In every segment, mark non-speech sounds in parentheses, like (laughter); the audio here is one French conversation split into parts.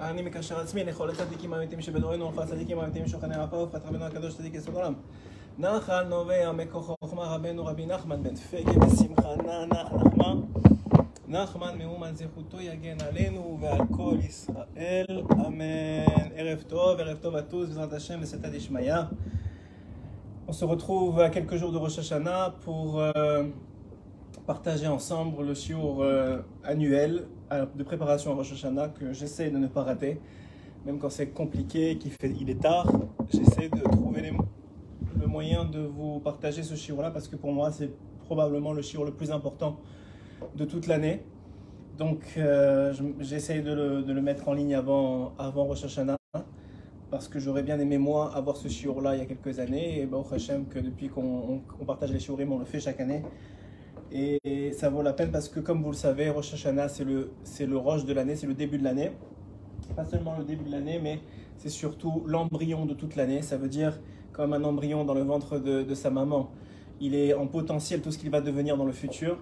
אני מקשר עצמי לכל הצדיקים האמיתיים שבדורנו, ולכל הצדיקים האמיתיים שוכני עפר, ופת רבנו הקדוש צדיק יסוד עולם. נחל נובע מכוח חוכמה רבנו רבי נחמן בן פגה בשמחה נח נחמה. נחמן מאומן זכותו יגן עלינו ועל כל ישראל, אמן. ערב טוב, ערב טוב à בעזרת השם, בסייעתא דשמיא. On se retrouve à quelques jours de Rosh Hashanah pour euh, partager ensemble le shiur euh, annuel euh, de préparation à Rosh Hashanah que j'essaie de ne pas rater. Même quand c'est compliqué, qu'il fait, il est tard, j'essaie de trouver le moyen de vous partager ce shiur-là parce que pour moi c'est probablement le shiur le plus important de toute l'année. Donc euh, je- j'essaie de le, mettre en ligne avant, avant Rosh Hashanah parce que j'aurais bien aimé moi avoir ce shiur-là il y a quelques années et Baruch Hashem que depuis qu'on on- on partage les shiurim on le fait chaque année et ça vaut la peine parce que comme vous le savez Rosh Hashanah c'est le, le Rosh de l'année, c'est le début de l'année. Pas seulement le début de l'année mais c'est surtout l'embryon de toute l'année. Ça veut dire comme un embryon dans le ventre de, sa maman. Il est en potentiel tout ce qu'il va devenir dans le futur.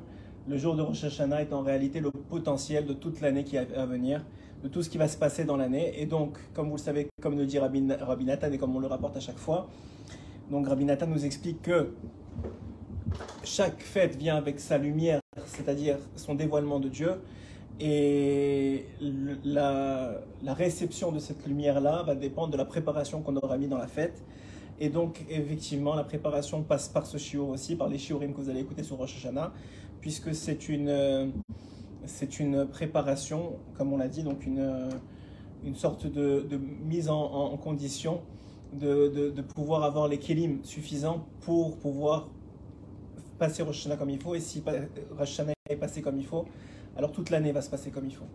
Le jour de Rosh Hashanah est en réalité le potentiel de toute l'année qui est à venir de tout ce qui va se passer dans l'année. Et donc, comme vous le savez, comme le dit Rabbi, Rabbi et comme on le rapporte à chaque fois, donc Rabbi Nathan nous explique que chaque fête vient avec sa lumière, c'est-à-dire son dévoilement de Dieu. Et la, réception de cette lumière-là va dépendre de la préparation qu'on aura mis dans la fête. Et donc, effectivement, la préparation passe par ce shiur aussi, par les shiurim que vous allez écouter sur Rosh Hashanah, puisque c'est une, c'est une préparation, comme on l'a dit, donc une, une sorte de, mise en, condition de, de- de pouvoir avoir les kélim suffisants pour pouvoir passer Rosh Hashanah comme il faut. Et si pa- Rosh Hashanah est passé comme il faut, alors toute l'année va se passer comme il faut.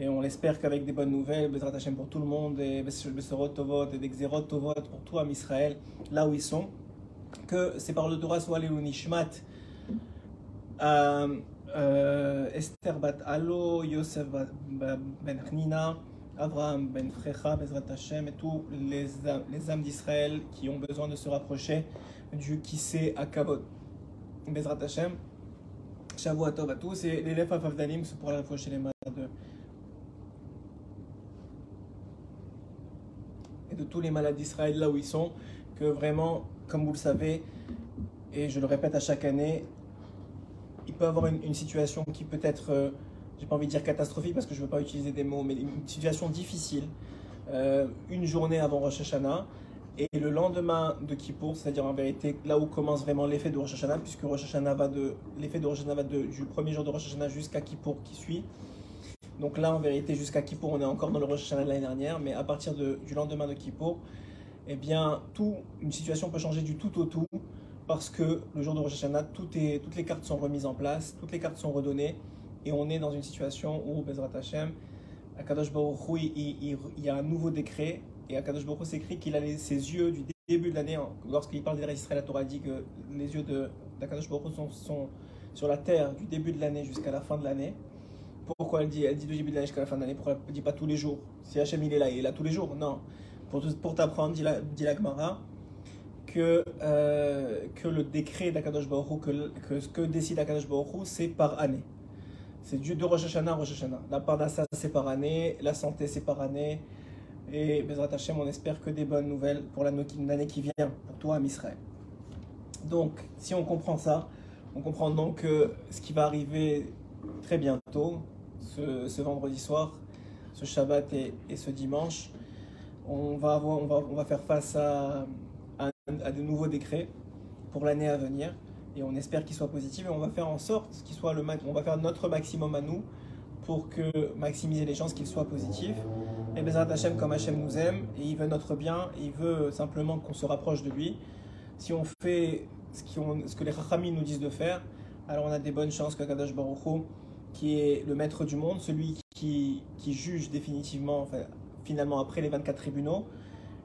Et on l'espère qu'avec des bonnes nouvelles, Bezrat Hashem pour tout le monde, et Besorot Tovot, et des Xerot Tovot pour tout Am Israël, là où ils sont, que c'est par le Torah soit les Nishmat, euh, euh, Esther Bat Alo, Yosef Ben Hnina, Abraham Ben Frecha, Bezrat Hashem, et tous les âmes d'Israël qui ont besoin de se rapprocher du Kissé à Kavod. Bezrat Hashem, Shavua Tov à tous, et l'élève Afavdalim, c'est pour la rapprocher les malades de et de tous les malades d'Israël là où ils sont, que vraiment, comme vous le savez, et je le répète à chaque année, il peut avoir une, une situation qui peut être, euh, j'ai pas envie de dire catastrophique parce que je veux pas utiliser des mots, mais une situation difficile, euh, une journée avant Rosh Hashanah, et le lendemain de Kippour, c'est-à-dire en vérité là où commence vraiment l'effet de Rosh Hashanah, puisque Rosh Hashanah va de, l'effet de Rosh Hashanah va de, du premier jour de Rosh Hashanah jusqu'à Kippour qui suit. Donc là, en vérité, jusqu'à Kippour, on est encore dans le Rosh Hashanah de l'année dernière, mais à partir du lendemain de Kippour, eh bien, tout, une situation peut changer du tout au tout, parce que le jour de Rosh Hashanah, toutes les cartes sont remises en place, toutes les cartes sont redonnées, et on est dans une situation où, Bezrat Hashem, Akadosh Baruch Hu, il y a un nouveau décret, et Akadosh Baruch s'écrit qu'il a ses yeux du début de l'année, lorsqu'il parle d'Israël, Israël, la Torah dit que les yeux d'Akadosh Baruch sont, sont sur la terre du début de l'année jusqu'à la fin de l'année. Pourquoi elle dit, elle dit du début de l'année jusqu'à la fin de l'année? Pourquoi elle ne dit pas tous les jours? Si Hachem il est là, il est là tous les jours Non. Pour, t'apprendre, dit la, dit que, euh, que le décret d'Akadosh Baruch que, ce que décide Akadosh Baruch c'est par année. C'est du de Rosh Hashanah à Rosh Hashanah. La Parnassa, c'est par année. La santé, c'est par année. Et Bezrat Hashem, on espère que des bonnes nouvelles pour l'année qui, vient, pour toi, à Israël. Donc, si on comprend ça, on comprend donc que ce qui va arriver très bientôt, ce, vendredi soir, ce Shabbat et, ce dimanche, on va, avoir, on va, on va faire face à, à, de nouveaux décrets pour l'année à venir. Et on espère qu'ils soient positifs et on va faire en sorte qu'il soit le on va faire notre maximum à nous pour que maximiser les chances qu'ils soient positifs. Et Bezrat Hashem, comme Hashem nous aime, et il veut notre bien, et il veut simplement qu'on se rapproche de lui. Si on fait ce, que les Chachamim nous disent de faire, alors on a des bonnes chances qu'Akadosh Baruch Hu, qui est le maître du monde, celui qui, juge définitivement, finalement après les 24 tribunaux,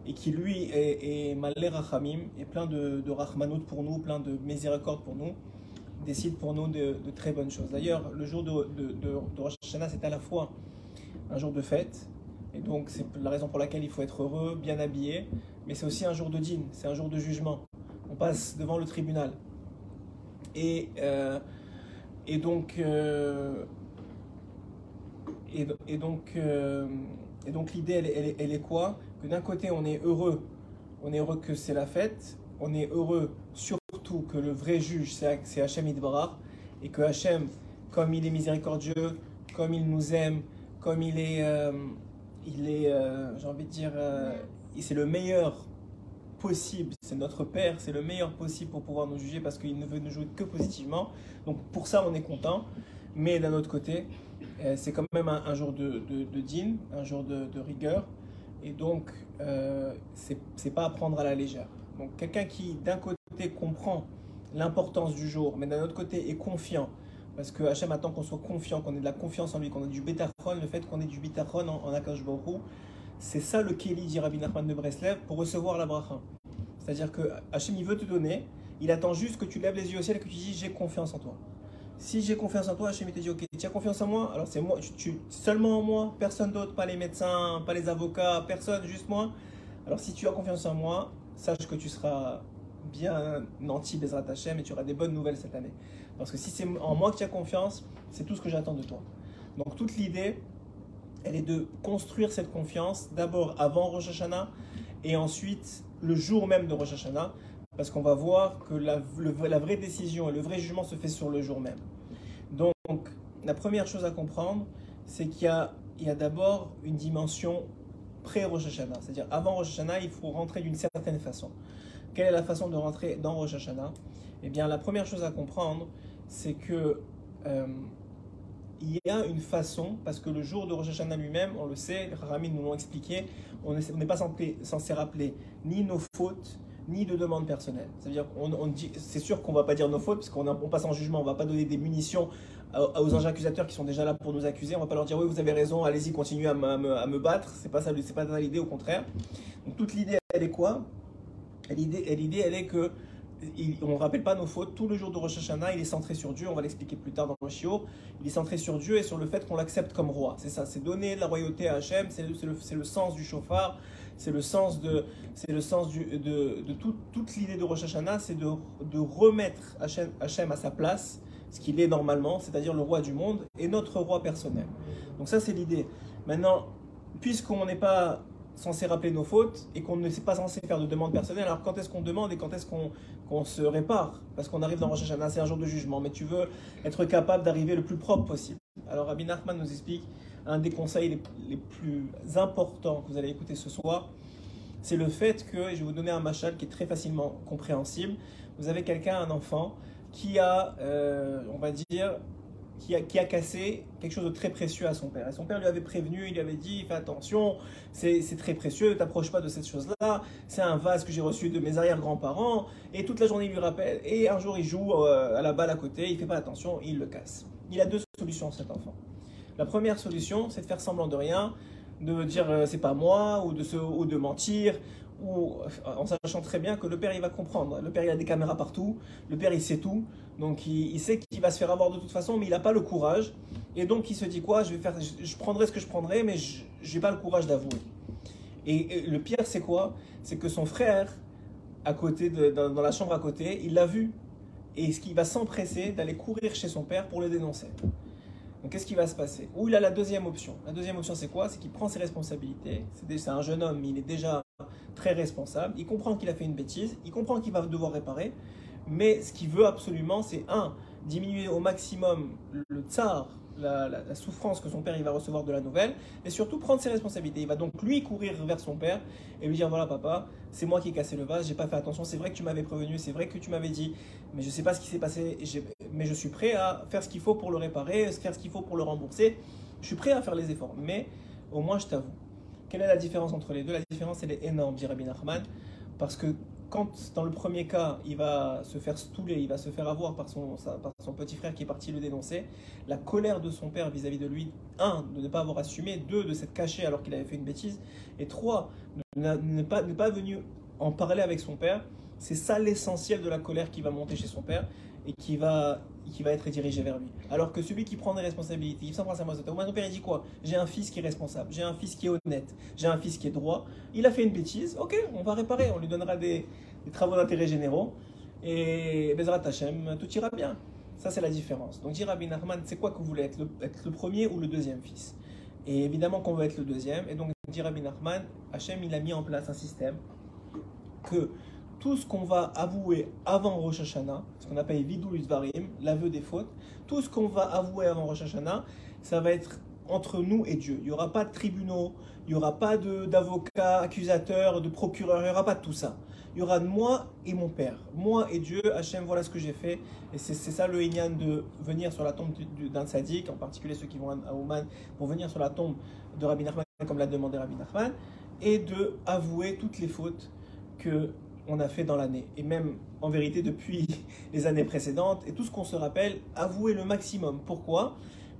et qui lui est, est malé Rachamim, et plein de, de pour nous, plein de miséricorde pour nous, décide pour nous de, très bonnes choses. D'ailleurs, le jour de, de, Rosh c'est à la fois un jour de fête, et donc c'est la raison pour laquelle il faut être heureux, bien habillé, mais c'est aussi un jour de dîne, c'est un jour de jugement. On passe devant le tribunal. Et, euh, et donc, euh, et, donc, euh, et donc l'idée, elle, est quoi? Que d'un côté, on est heureux, on est heureux que c'est la fête, on est heureux surtout que le vrai juge, c'est Hachem Idbarar, et que Hachem, comme il est miséricordieux, comme il nous aime, comme il est, il est euh, j'ai envie de dire, euh, c'est le meilleur possible, c'est notre Père, c'est le meilleur possible pour pouvoir nous juger parce qu'il ne veut nous jouer que positivement. Donc pour ça, on est content. Mais d'un autre côté, euh, c'est quand même un, jour de, de, dîne, un jour de, rigueur. Et donc, c'est pas à prendre à la légère. Donc quelqu'un qui, d'un côté, comprend l'importance du jour, mais d'un autre côté, est confiant. Parce que Hachem attend qu'on soit confiant, qu'on ait de la confiance en lui, qu'on ait du bétachon, le fait qu'on ait du bétachon en, en Akash c'est ça le Kéli, dit Rabbi Nachman de Breslev, pour recevoir la bracha. C'est-à-dire que Hachem, il veut te donner, il attend juste que tu lèves les yeux au ciel et que tu dis j'ai confiance en toi. Si j'ai confiance en toi, Hachem, il te dit ok, tu as confiance en moi, alors c'est moi, seulement en moi, personne d'autre, pas les médecins, pas les avocats, personne, juste moi. Alors si tu as confiance en moi, sache que tu seras bien nanti Bezrat Hachem et tu auras des bonnes nouvelles cette année. Parce que si c'est en moi que tu as confiance, c'est tout ce que j'attends de toi. Donc toute l'idée, elle est de construire cette confiance d'abord avant Rosh Hashanah et ensuite le jour même de Rosh Hashanah parce qu'on va voir que la, vraie décision et le vrai jugement se fait sur le jour même. Donc la première chose à comprendre, c'est qu'il y a, y a d'abord une dimension pré-Rosh Hashanah, c'est-à-dire avant Rosh Hashanah, il faut rentrer d'une certaine façon. Quelle est la façon de rentrer dans Rosh Hashanah? Eh bien, la première chose à comprendre, c'est que euh, il y a une façon, parce que le jour de Rosh Hashanah lui-même, on le sait, les Rahamim nous l'ont expliqué, on est- on n'est pas censé, rappeler ni nos fautes, ni de demandes personnelles. C'est-à-dire qu'on on dit, c'est sûr qu'on va pas dire nos fautes, parce qu'on on passe en jugement, on va pas donner des munitions aux anges accusateurs qui sont déjà là pour nous accuser, on va pas leur dire oui vous avez raison, allez-y continuez à me, à me- à me battre, c'est pas ça, c'est pas ça l'idée, au contraire. Donc toute l'idée elle est quoi? L'idée, l'idée, elle est que on ne rappelle pas nos fautes. Tout le jour de Rosh Hashanah, il est centré sur Dieu. On va l'expliquer plus tard dans le Shiur. Il est centré sur Dieu et sur le fait qu'on l'accepte comme roi. C'est ça, c'est donner de la royauté à Hachem. C'est le, le- sens du chauffard. C'est le sens de, le sens de, de tout- toute l'idée de Rosh Hashanah, c'est de, de remettre Hachem, Hachem à sa place, ce qu'il est normalement, c'est-à-dire le roi du monde et notre roi personnel. Donc ça, c'est l'idée. Maintenant, puisqu'on n'est pas censé rappeler nos fautes et qu'on ne s'est pas censé faire de demande personnelle, alors quand est-ce qu'on demande et quand est-ce qu'on se répare? Parce qu'on arrive dans Rosh Hashanah, c'est un jour de jugement, mais tu veux être capable d'arriver le plus propre possible. Alors Rabbi Nachman nous explique un des conseils les, les plus importants que vous allez écouter ce soir, c'est le fait que, et je vais vous donner un machal qui est très facilement compréhensible, vous avez quelqu'un, un enfant, qui a, euh, on va dire, qui a, cassé quelque chose de très précieux à son père. Et son père lui avait prévenu, il lui avait dit, fais attention, c'est c'est très précieux, ne t'approche pas de cette chose-là, c'est un vase que j'ai reçu de mes arrière-grands-parents, et toute la journée il lui rappelle, et un jour il joue euh, à la balle à côté, il fait pas attention, il le casse. Il a deux solutions cet enfant. La première solution, c'est de faire semblant de rien, de dire euh, c'est pas moi, ou de, se, ou de mentir, ou euh, en sachant très bien que le père il va comprendre. Le père il a des caméras partout, le père il sait tout, donc il, sait qu'il va se faire avoir de toute façon, mais il n'a pas le courage. Et donc il se dit quoi? Je, prendrai ce que je prendrai, mais je n'ai pas le courage d'avouer. Et, le pire c'est quoi? C'est que son frère, à côté dans, dans la chambre à côté, il l'a vu. Et ce qu'il va s'empresser d'aller courir chez son père pour le dénoncer. Donc qu'est-ce qui va se passer? Ou il a la deuxième option. La deuxième option c'est quoi? C'est qu'il prend ses responsabilités. C'est un jeune homme, il est déjà très responsable. Il comprend qu'il a fait une bêtise. Il comprend qu'il va devoir réparer. Mais ce qu'il veut absolument, c'est un, diminuer au maximum le tsar, la, souffrance que son père il va recevoir de la nouvelle, et surtout prendre ses responsabilités. Il va donc lui courir vers son père et lui dire voilà papa, c'est moi qui ai cassé le vase, j'ai pas fait attention, c'est vrai que tu m'avais prévenu, c'est vrai que tu m'avais dit, mais je sais pas ce qui s'est passé, mais je suis prêt à faire ce qu'il faut pour le réparer, faire ce qu'il faut pour le rembourser. Je suis prêt à faire les efforts, mais au moins je t'avoue. Quelle est la différence entre les deux? La différence elle est énorme, dit Rabbi Nachman, parce que quand dans le premier cas, il va se faire stouler, il va se faire avoir par son, petit frère qui est parti le dénoncer, la colère de son père vis-à-vis de lui, un, de ne pas avoir assumé, deux, de s'être caché alors qu'il avait fait une bêtise, et trois, de ne pas, ne pas venu en parler avec son père, c'est ça l'essentiel de la colère qui va monter chez son père et qui va, qui va être dirigé vers lui. Alors que celui qui prend des responsabilités, il s'embrasse à moi, mon père il dit quoi? J'ai un fils qui est responsable, j'ai un fils qui est honnête, j'ai un fils qui est droit, il a fait une bêtise, ok, on va réparer, on lui donnera des, des travaux d'intérêt généraux, et Bezrat Hashem, tout ira bien. Ça, c'est la différence. Donc, dit Rabbi Nachman, c'est quoi que vous voulez être le, être le premier ou le deuxième fils? Et évidemment qu'on veut être le deuxième. Et donc, dit Rabbi Nachman, Hachem, il a mis en place un système que tout ce qu'on va avouer avant Rosh Hashanah, ce qu'on appelle Vidul Varim, l'aveu des fautes, tout ce qu'on va avouer avant Rosh Hashanah, ça va être entre nous et Dieu. Il n'y aura pas de tribunaux, il n'y aura pas d'avocats, accusateurs, de procureurs, il n'y aura pas de tout ça. Il y aura moi et mon Père, moi et Dieu, Hachem, voilà ce que j'ai fait. Et c'est ça le Inyan de venir sur la tombe d'un sadique, en particulier ceux qui vont à Ouman, pour venir sur la tombe de Rabbi Nachman, comme l'a demandé Rabbi Nachman, et de avouer toutes les fautes que on a fait dans l'année. Et même en vérité depuis (laughs) les années précédentes, et tout ce qu'on se rappelle, avouer le maximum. Pourquoi?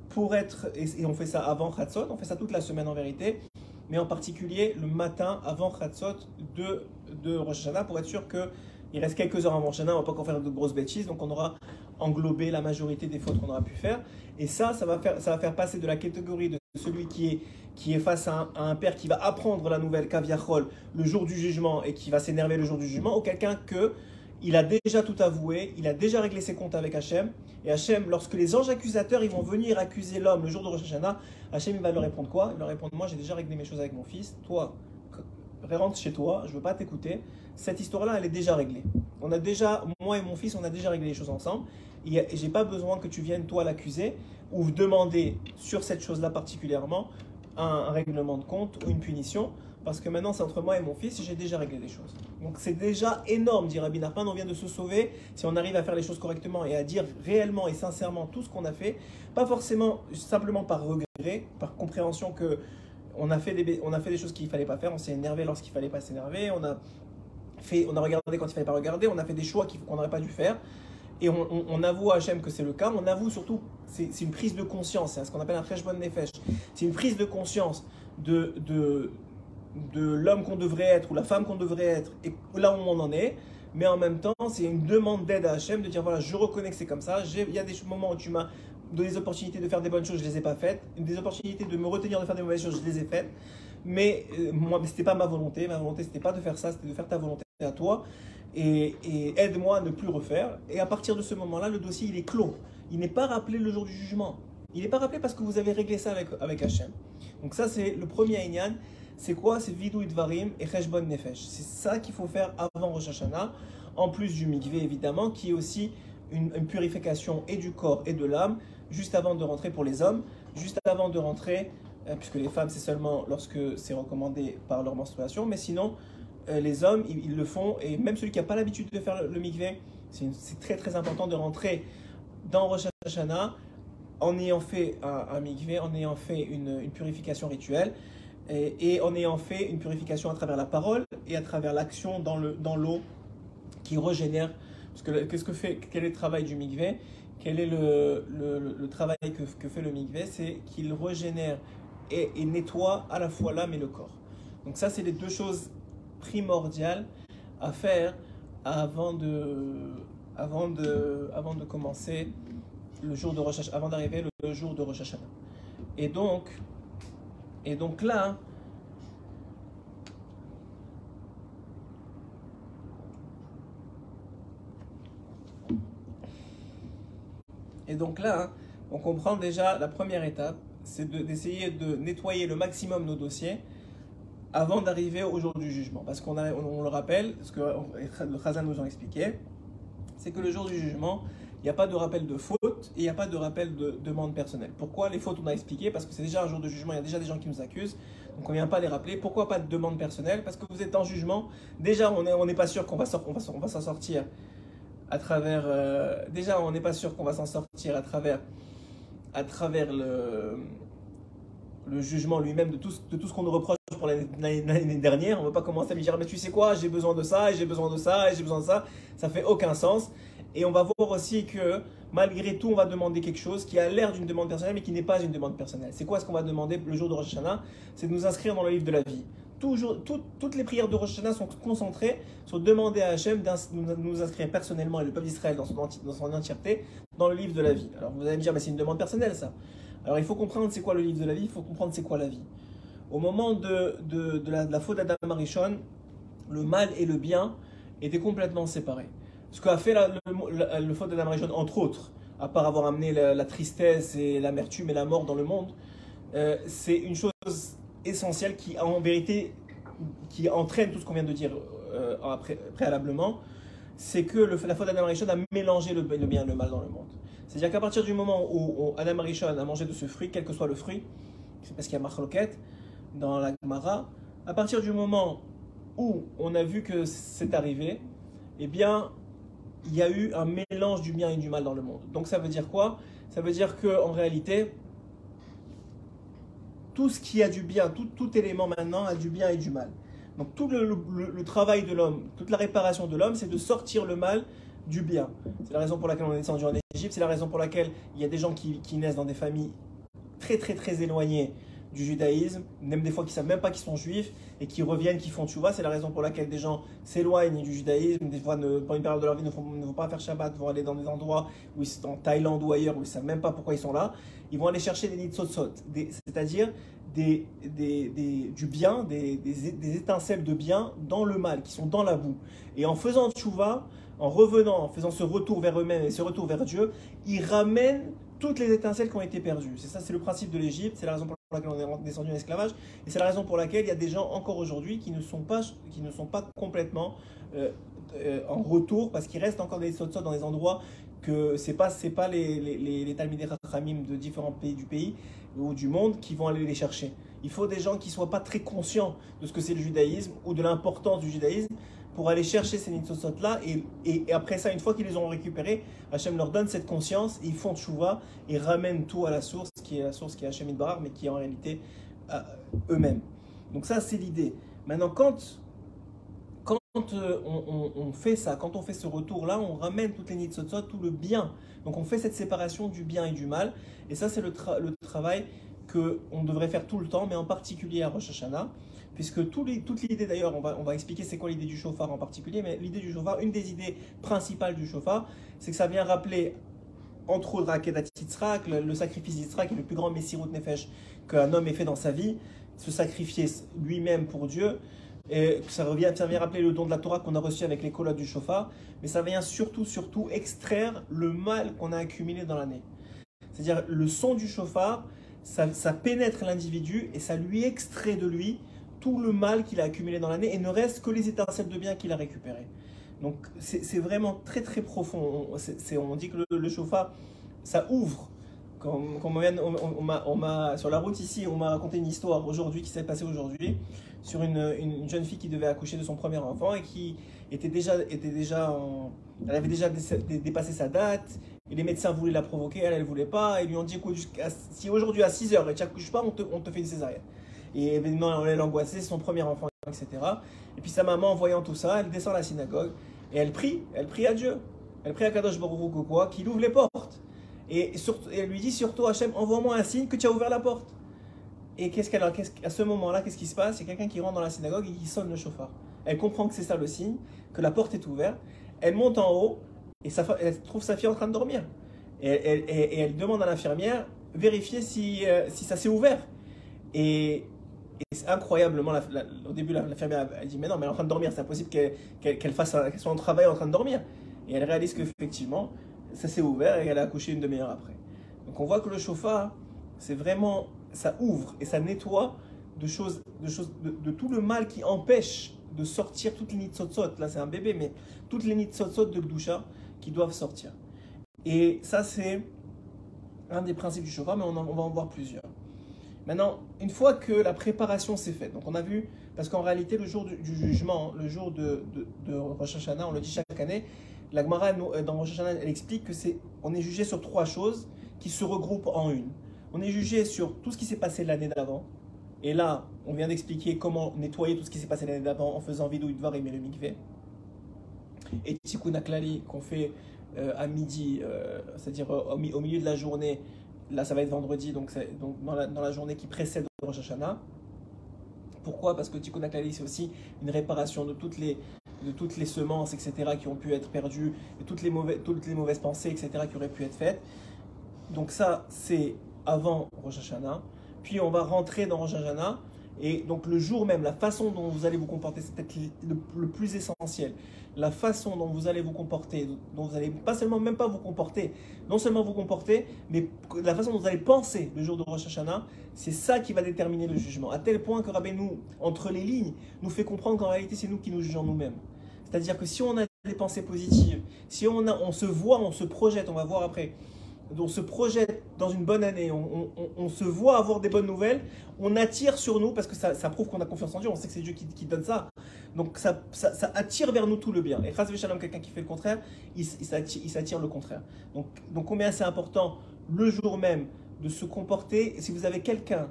Pour être, et on fait ça avant Khatsot, on fait ça toute la semaine en vérité, mais en particulier le matin avant Khatsot de, de Rosh Hashanah, pour être sûr qu'il reste quelques heures avant Rosh on va pas encore faire de grosses bêtises, donc on aura englobé la majorité des fautes qu'on aura pu faire. Et ça, ça va faire, ça va faire passer de la catégorie de celui qui est qui est face à un, père qui va apprendre la nouvelle Kaviachol le jour du jugement et qui va s'énerver le jour du jugement, ou quelqu'un que il a déjà tout avoué, il a déjà réglé ses comptes avec Hachem, et Hachem, lorsque les anges accusateurs ils vont venir accuser l'homme le jour de Rosh Hashanah, Hachem il va leur répondre quoi? Il leur répondre Moi j'ai déjà réglé mes choses avec mon fils, toi, rentre chez toi, je ne veux pas t'écouter. Cette histoire-là, elle est déjà réglée. On a déjà, moi et mon fils, on a déjà réglé les choses ensemble. Et j'ai pas besoin que tu viennes toi l'accuser ou demander sur cette chose-là particulièrement un, règlement de compte ou une punition, parce que maintenant c'est entre moi et mon fils j'ai déjà réglé les choses. Donc c'est déjà énorme, dit Rabbi Nachman, on vient de se sauver si on arrive à faire les choses correctement et à dire réellement et sincèrement tout ce qu'on a fait, pas forcément simplement par regret, par compréhension que on a fait des, on a fait des choses qu'il fallait pas faire, on s'est énervé lorsqu'il fallait pas s'énerver, on a fait, on a regardé quand il fallait pas regarder, on a fait des choix qu'on n'aurait pas dû faire et on, avoue à Hachem que c'est le cas, on avoue surtout, c'est une prise de conscience, c'est ce qu'on appelle un bonne nefesh, c'est une prise de conscience de, l'homme qu'on devrait être ou la femme qu'on devrait être et là où on en est, mais en même temps, c'est une demande d'aide à Hachem de dire voilà, je reconnais que c'est comme ça, il y a des moments où tu m'as donné des opportunités de faire des bonnes choses, je les ai pas faites, des opportunités de me retenir de faire des mauvaises choses, je les ai faites, mais euh, moi, c'était pas ma volonté, ma volonté c'était pas de faire ça, c'était de faire ta volonté à toi et, aide-moi à ne plus refaire. Et à partir de ce moment-là, le dossier il est clos. Il n'est pas rappelé le jour du jugement. Il n'est pas rappelé parce que vous avez réglé ça avec, avec Hachem. Donc ça c'est le premier Inyan. C'est quoi? C'est Vidou Idvarim et Cheshbon Nefesh. C'est ça qu'il faut faire avant Rosh Hashanah, en plus du mikvé évidemment, qui est aussi une, purification et du corps et de l'âme, juste avant de rentrer pour les hommes, juste avant de rentrer, euh, puisque les femmes c'est seulement lorsque c'est recommandé par leur menstruation, mais sinon les hommes, ils, le font, et même celui qui n'a pas l'habitude de faire le, mikvé, c'est très très important de rentrer dans Rosh Hashanah en ayant fait un, mikvé, en ayant fait une, purification rituelle, et, en ayant fait une purification à travers la parole et à travers l'action dans l'eau dans qui régénère. Parce que qu'est-ce que fait, quel est le travail du mikvé? Quel est le, le, travail que, fait le mikvé? C'est qu'il régénère et, et nettoie à la fois l'âme et le corps. Donc ça, c'est les deux choses primordial à faire avant de, avant de, avant de commencer le jour de recherche, avant d'arriver le jour de recherche. Et donc, et donc là, et donc là, on comprend déjà la première étape, c'est d'essayer de nettoyer le maximum nos dossiers avant d'arriver au jour du jugement. Parce qu'on on, le rappelle, ce que le Khazan nous a expliqué, c'est que le jour du jugement, il n'y a pas de rappel de faute et il n'y a pas de rappel de demande personnelle. Pourquoi les fautes, on a expliqué? Parce que c'est déjà un jour de jugement, il y a déjà des gens qui nous accusent, donc on ne vient pas les rappeler. Pourquoi pas de demande personnelle? Parce que vous êtes en jugement, déjà on n'est on pas sûr qu'on va s'en sortir à travers... Euh, déjà on n'est pas sûr qu'on va s'en sortir à travers, à travers le, le jugement lui-même de tout, de tout ce qu'on nous reproche pour l'année dernière. On ne va pas commencer à me dire, mais tu sais quoi, j'ai besoin de ça, et j'ai besoin de ça, et j'ai besoin de ça. Ça fait aucun sens. Et on va voir aussi que malgré tout, on va demander quelque chose qui a l'air d'une demande personnelle, mais qui n'est pas une demande personnelle. C'est quoi ce qu'on va demander le jour de Rosh Hashanah? C'est de nous inscrire dans le livre de la vie. Toujours, toutes les prières de Rosh Hashanah sont concentrées sur demander à Hachem de nous inscrire personnellement et le peuple d'Israël dans son, dans son entièreté dans le livre de la vie. Alors vous allez me dire, mais c'est une demande personnelle ça. Alors il faut comprendre c'est quoi le livre de la vie, il faut comprendre c'est quoi la vie. Au moment de, de, la, faute d'Adam Arishon, le mal et le bien étaient complètement séparés. Ce qu'a fait la, faute d'Adam Arishon, entre autres, à part avoir amené la, tristesse et l'amertume et la mort dans le monde, euh, c'est une chose essentielle qui, en vérité, qui entraîne tout ce qu'on vient de dire euh, préalablement, c'est que la faute d'Adam Arishon a mélangé le, bien et le mal dans le monde. C'est-à-dire qu'à partir du moment où, Adam Arishon a mangé de ce fruit, quel que soit le fruit, c'est parce qu'il y a marloquette dans la Gemara, à partir du moment où on a vu que c'est arrivé, eh bien, il y a eu un mélange du bien et du mal dans le monde. Donc ça veut dire quoi? Ça veut dire qu'en réalité, tout ce qui a du bien, tout, élément maintenant a du bien et du mal. Donc tout le, travail de l'homme, toute la réparation de l'homme, c'est de sortir le mal du bien. C'est la raison pour laquelle on est descendu en Égypte, c'est la raison pour laquelle il y a des gens qui, naissent dans des familles très très très éloignées du judaïsme, même des fois qui savent même pas qu'ils sont juifs et qui reviennent, qui font vois C'est la raison pour laquelle des gens s'éloignent du judaïsme, des fois ne, pendant une période de leur vie ne, vont pas faire Shabbat, vont aller dans des endroits où ils en Thaïlande ou ailleurs où ils ne savent même pas pourquoi ils sont là. Ils vont aller chercher des nitsotsot, c'est-à-dire des, des, des, du bien, des, des, étincelles de bien dans le mal, qui sont dans la boue. Et en faisant tchouva, en revenant, en faisant ce retour vers eux-mêmes et ce retour vers Dieu, ils ramènent toutes les étincelles qui ont été perdues. C'est ça, c'est le principe de l'Égypte, c'est la raison pour laquelle on est descendu en esclavage, et c'est la raison pour laquelle il y a des gens encore aujourd'hui qui ne sont pas, qui ne sont pas complètement euh, euh, en retour, parce qu'il reste encore des sots dans des endroits que c'est pas c'est pas les les, les, les de différents pays du pays ou du monde qui vont aller les chercher. Il faut des gens qui soient pas très conscients de ce que c'est le judaïsme ou de l'importance du judaïsme pour aller chercher ces nitzosot là et, et, après ça une fois qu'ils les ont récupérés Hachem leur donne cette conscience ils font tchouva et ramènent tout à la source qui est la source qui est Hachem Barar mais qui est en réalité euh, eux-mêmes donc ça c'est l'idée maintenant quand quand euh, on, fait ça, quand on fait ce retour-là, on ramène toutes les nitzotzot, tout le bien. Donc on fait cette séparation du bien et du mal. Et ça, c'est le, le, travail qu'on devrait faire tout le temps, mais en particulier à Rosh Hashanah. Puisque les, toute l'idée, d'ailleurs, on va, expliquer c'est quoi l'idée du chauffard en particulier, mais l'idée du chauffard, une des idées principales du chauffard, c'est que ça vient rappeler, entre autres, le, le sacrifice d'Yitzhak, le plus grand Messirut Nefesh qu'un homme ait fait dans sa vie, se sacrifier lui-même pour Dieu. Et ça, revient, ça vient rappeler le don de la Torah qu'on a reçu avec les colottes du chauffard, mais ça vient surtout, surtout extraire le mal qu'on a accumulé dans l'année. C'est-à-dire le son du chauffard, ça pénètre l'individu et ça lui extrait de lui tout le mal qu'il a accumulé dans l'année et ne reste que les étincelles de bien qu'il a récupérées. Donc c'est vraiment très très profond. On, on dit que le, le, chauffard, ça ouvre. Quand, quand on, on, sur la route ici, on m'a raconté une histoire aujourd'hui qui s'est passée aujourd'hui sur une, une, jeune fille qui devait accoucher de son premier enfant et qui était déjà, était déjà elle avait déjà dépassé sa date et les médecins voulaient la provoquer, elle ne voulait pas, et lui ont dit écoute, si aujourd'hui à 6 heures et tu n'accouches pas, on te, on te, fait une césarienne. Et évidemment, elle angoissée, c'est son premier enfant, etc. Et puis sa maman, en voyant tout ça, elle descend à la synagogue et elle prie, elle prie à Dieu. Elle prie à Kadosh Baruch quoi, qu'il ouvre les portes. Et, surtout, elle lui dit surtout, Hachem, envoie-moi un signe que tu as ouvert la porte. Et qu'est-ce qu'elle, qu'à ce moment-là, qu'est-ce qui se passe? C'est quelqu'un qui rentre dans la synagogue et qui sonne le chauffard. Elle comprend que c'est ça le signe, que la porte est ouverte. Elle monte en haut et elle trouve sa fille en train de dormir. Et, et elle demande à l'infirmière vérifier si, euh, si ça s'est ouvert. Et, et incroyablement, au début, l'infirmière a dit Mais non, mais elle est en train de dormir, c'est impossible qu'elle fasse qu'elle soit en travail en train de dormir. Et elle réalise qu'effectivement, ça s'est ouvert et elle a accouché une demi-heure après. Donc on voit que le chauffard, c'est vraiment, ça ouvre et ça nettoie de choses, de, choses de, tout le mal qui empêche de sortir toutes les nitsotsot. Là, c'est un bébé, mais toutes les nitsotsot de Gdusha qui doivent sortir. Et ça, c'est un des principes du chauffard, mais on va en voir plusieurs. Maintenant, une fois que la préparation s'est faite, donc on a vu, parce qu'en réalité, le jour du, jugement, le jour de, de, Rosh Hashanah, on le dit chaque année, la Gemara, euh, dans Rosh Hashanah, elle explique que c'est, on est jugé sur trois choses qui se regroupent en une. On est jugé sur tout ce qui s'est passé l'année d'avant. Et là, on vient d'expliquer comment nettoyer tout ce qui s'est passé l'année d'avant en faisant vidou Idvar et le mikveh. Et Tikkun qu'on fait euh, à midi, euh, c'est-à-dire au, milieu de la journée, Là, ça va être vendredi, donc, donc dans, la, dans, la, journée qui précède Rosh Hashanah. Pourquoi? Parce que Tikkun c'est aussi une réparation de toutes les, de toutes les semences, etc., qui ont pu être perdues, de toutes les, mauvais, toutes les mauvaises pensées, etc., qui auraient pu être faites. Donc ça, c'est avant Rosh Hashanah. Puis on va rentrer dans Rosh Hashanah. Et donc le jour même, la façon dont vous allez vous comporter, c'est peut-être le, le, plus essentiel. La façon dont vous allez vous comporter, dont vous allez pas seulement même pas vous comporter, non seulement vous comporter, mais la façon dont vous allez penser le jour de Rosh Hashanah, c'est ça qui va déterminer le jugement. À tel point que Rabbeinu, entre les lignes, nous fait comprendre qu'en réalité c'est nous qui nous jugeons nous-mêmes. C'est-à-dire que si on a des pensées positives, si on, a, on se voit, on se projette, on va voir après, on se projette dans une bonne année, on, se voit avoir des bonnes nouvelles, on attire sur nous, parce que ça, prouve qu'on a confiance en Dieu, on sait que c'est Dieu qui, donne ça. Donc ça, attire vers nous tout le bien. Et face Shalom, quelqu'un qui fait le contraire, il, s'attire le contraire. Donc, combien c'est important le jour même de se comporter, si vous avez quelqu'un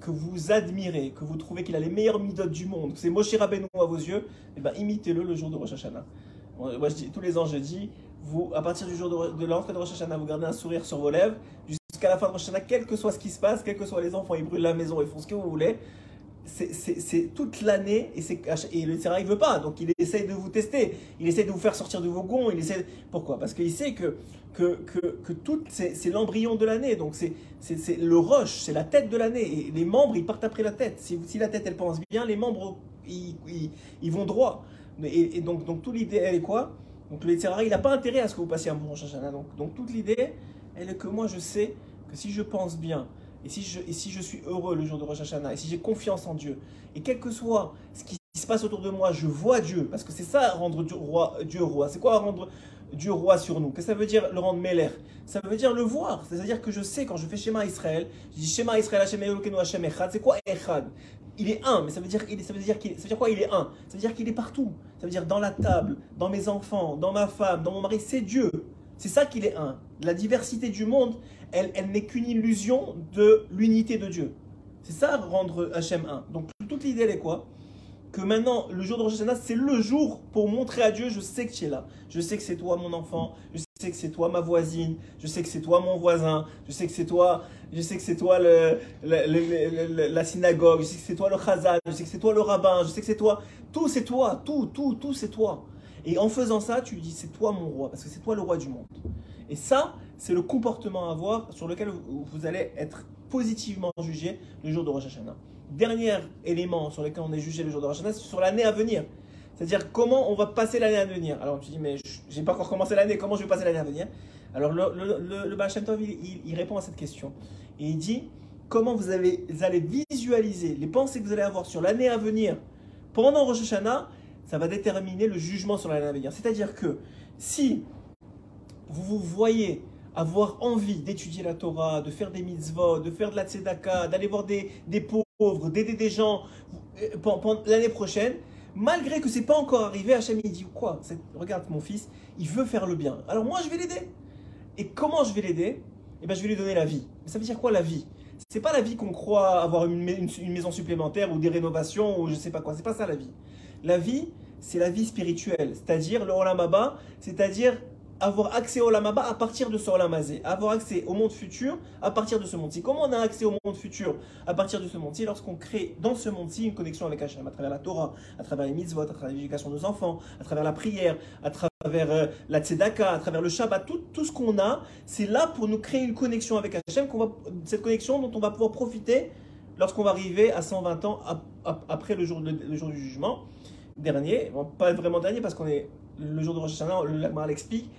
que vous admirez, que vous trouvez qu'il a les meilleures midotes du monde, c'est Moshe Rabbeinu à vos yeux, eh ben, imitez-le le jour de Rosh Hashanah. Tous les ans, je dis, à partir du jour de, de l'entrée de Rosh Hashanah, vous gardez un sourire sur vos lèvres jusqu'à la fin de Rosh Hashanah, quel que soit ce qui se passe, quels que soient les enfants, ils brûlent la maison, ils font ce que vous voulez. C'est toute l'année et, et le Sera il veut pas, donc il essaye de vous tester, il essaie de vous faire sortir de vos gonds, il essaie. Pourquoi? Parce qu'il sait que, que, que, que tout c'est l'embryon de l'année, donc c'est le rush, c'est la tête de l'année et les membres ils partent après la tête. Si, si la tête elle pense bien, les membres ils, ils, vont droit. Et, donc, donc toute l'idée elle est quoi? Donc le il n'a pas intérêt à ce que vous passiez un bon Rosh Donc, donc toute l'idée, elle est que moi je sais que si je pense bien, et si je, et si je suis heureux le jour de Rosh Hashanah, et si j'ai confiance en Dieu, et quel que soit ce qui se passe autour de moi, je vois Dieu, parce que c'est ça rendre Dieu roi. Dieu roi. C'est quoi rendre Dieu roi sur nous Qu'est-ce que ça veut dire le rendre Meller? Ça veut dire le voir. C'est-à-dire que je sais quand je fais schéma Israël, je dis schéma Israël Hashem Hashem Echad. C'est quoi Echad? Il est un, mais ça veut dire, ça veut dire, ça veut dire quoi Il est un? Ça veut dire qu'il est partout. Ça veut dire dans la table, dans mes enfants, dans ma femme, dans mon mari. C'est Dieu. C'est ça qu'il est un. La diversité du monde, elle, elle n'est qu'une illusion de l'unité de Dieu. C'est ça rendre Hachem un. Donc toute l'idée, elle est quoi? Que maintenant, le jour de Rosh Hashanah, c'est le jour pour montrer à Dieu, je sais que tu es là. Je sais que c'est toi mon enfant. Je sais que c'est toi ma voisine. Je sais que c'est toi mon voisin. Je sais que c'est toi je sais que c'est toi le, la synagogue, je sais que c'est toi le chazan, je sais que c'est toi le rabbin, je sais que c'est toi. Tout, c'est toi, tout, tout, tout, c'est toi. Et en faisant ça, tu dis, c'est toi mon roi, parce que c'est toi le roi du monde. Et ça, c'est le comportement à avoir sur lequel vous allez être positivement jugé le jour de Rosh Hashanah. Dernier élément sur lequel on est jugé le jour de Rosh c'est sur l'année à venir. C'est-à-dire comment on va passer l'année à venir. Alors tu dis, mais j'ai pas encore commencé l'année, comment je vais passer l'année à venir? Alors le, le, le, Tov, il, répond à cette question. Et il dit, comment vous, avez, allez visualiser les pensées que vous allez avoir sur l'année à venir pendant Rosh Hashanah, ça va déterminer le jugement sur l'année à venir. C'est-à-dire que si vous vous voyez avoir envie d'étudier la Torah, de faire des mitzvot, de faire de la tzedaka, d'aller voir des, des pauvres, d'aider des gens euh, l'année prochaine, malgré que c'est pas encore arrivé, Hachem il dit quoi Regarde mon fils, il veut faire le bien. Alors moi je vais l'aider. Et comment je vais l'aider? Eh bien je vais lui donner la vie. Mais ça veut dire quoi la vie? C'est pas la vie qu'on croit avoir une, maison supplémentaire ou des rénovations ou je sais pas quoi. C'est pas ça la vie. La vie, c'est la vie spirituelle, c'est-à-dire le Olamaba, c'est-à-dire avoir accès au Lamaba à partir de ce Olamazé, avoir accès au monde futur à partir de ce monde-ci. Comment on a accès au monde futur à partir de ce monde-ci Lorsqu'on crée dans ce monde-ci une connexion avec Hachem, à travers la Torah, à travers les mitzvot, à travers l'éducation de nos enfants, à travers la prière, à travers euh, la tzedaka, à travers le Shabbat, tout, tout ce qu'on a, c'est là pour nous créer une connexion avec Hachem, cette connexion dont on va pouvoir profiter lorsqu'on va arriver à 120 ans après le jour, le, jour du jugement dernier, pas vraiment dernier parce qu'on est le jour de Rosh Hashanah, le l'explique,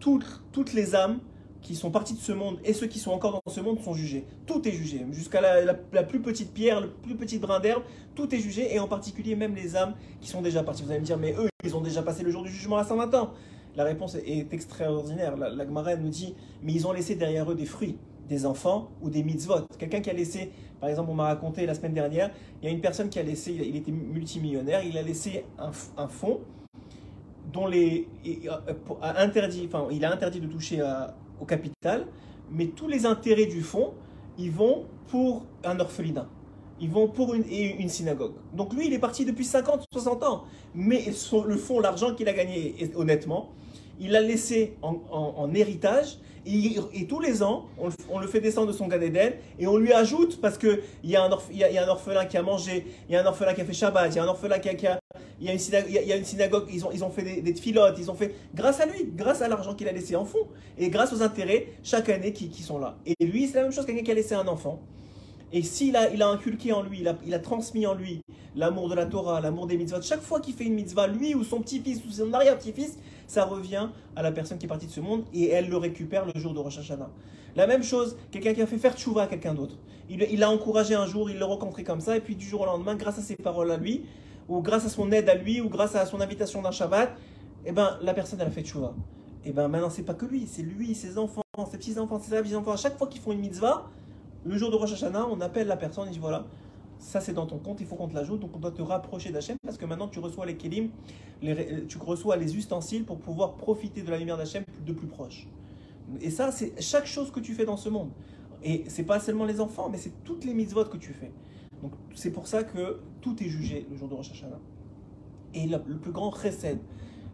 toutes, les âmes qui sont parties de ce monde et ceux qui sont encore dans ce monde sont jugés. Tout est jugé, jusqu'à la, plus petite pierre, le plus petit brin d'herbe, tout est jugé, et en particulier même les âmes qui sont déjà parties. Vous allez me dire, mais eux, ils ont déjà passé le jour du jugement à 120 ans. La réponse est extraordinaire. La, la Gemara nous dit, mais ils ont laissé derrière eux des fruits, des enfants ou des mitzvot. Quelqu'un qui a laissé, par exemple, on m'a raconté la semaine dernière, il y a une personne qui a laissé, il était multimillionnaire, il a laissé un, un fonds dont euh, il a interdit de toucher au capital, mais tous les intérêts du fonds, ils vont pour un orphelinat. Ils vont pour une, une synagogue. Donc lui, il est parti depuis 50, 60 ans. Mais le fonds, l'argent qu'il a gagné, honnêtement, il l'a laissé en, héritage. Et, tous les ans, on, le fait descendre de son Gan et on lui ajoute, parce qu'il y, a un y, a, un orphelin qui a mangé, il y a un orphelin qui a fait Shabbat, il y a un orphelin qui a, il, y a une synagogue, ils, ont, fait des, des filotes, ils ont fait, grâce à lui, grâce à l'argent qu'il a laissé en fond, et grâce aux intérêts chaque année qui, sont là. Et lui, c'est la même chose, quelqu'un qui a laissé un enfant, Et s'il a, il a inculqué en lui, il a, il a transmis en lui l'amour de la Torah, l'amour des mitzvahs, chaque fois qu'il fait une mitzvah, lui ou son petit-fils ou son arrière-petit-fils, ça revient à la personne qui est partie de ce monde et elle le récupère le jour de Rosh Hashanah. La même chose, quelqu'un qui a fait faire tchouva à quelqu'un d'autre. Il l'a encouragé un jour, il l'a rencontré comme ça, et puis du jour au lendemain, grâce à ses paroles à lui, ou grâce à son aide à lui, ou grâce à son invitation d'un Shabbat, eh ben, la personne elle a fait tchouva. Et eh ben maintenant, c'est pas que lui, c'est lui, ses enfants, ses petits-enfants, ses petits-enfants. À chaque fois qu'ils font une mitzvah, le jour de Rosh Hashanah, on appelle la personne et dit voilà, ça c'est dans ton compte, il faut qu'on te l'ajoute, donc on doit te rapprocher d'Hachem parce que maintenant tu reçois les kelim, tu reçois les ustensiles pour pouvoir profiter de la lumière d'Hachem de plus proche. Et ça, c'est chaque chose que tu fais dans ce monde. Et c'est pas seulement les enfants, mais c'est toutes les mitzvot que tu fais. Donc c'est pour ça que tout est jugé le jour de Rosh Hashanah. Et le, plus grand chesed,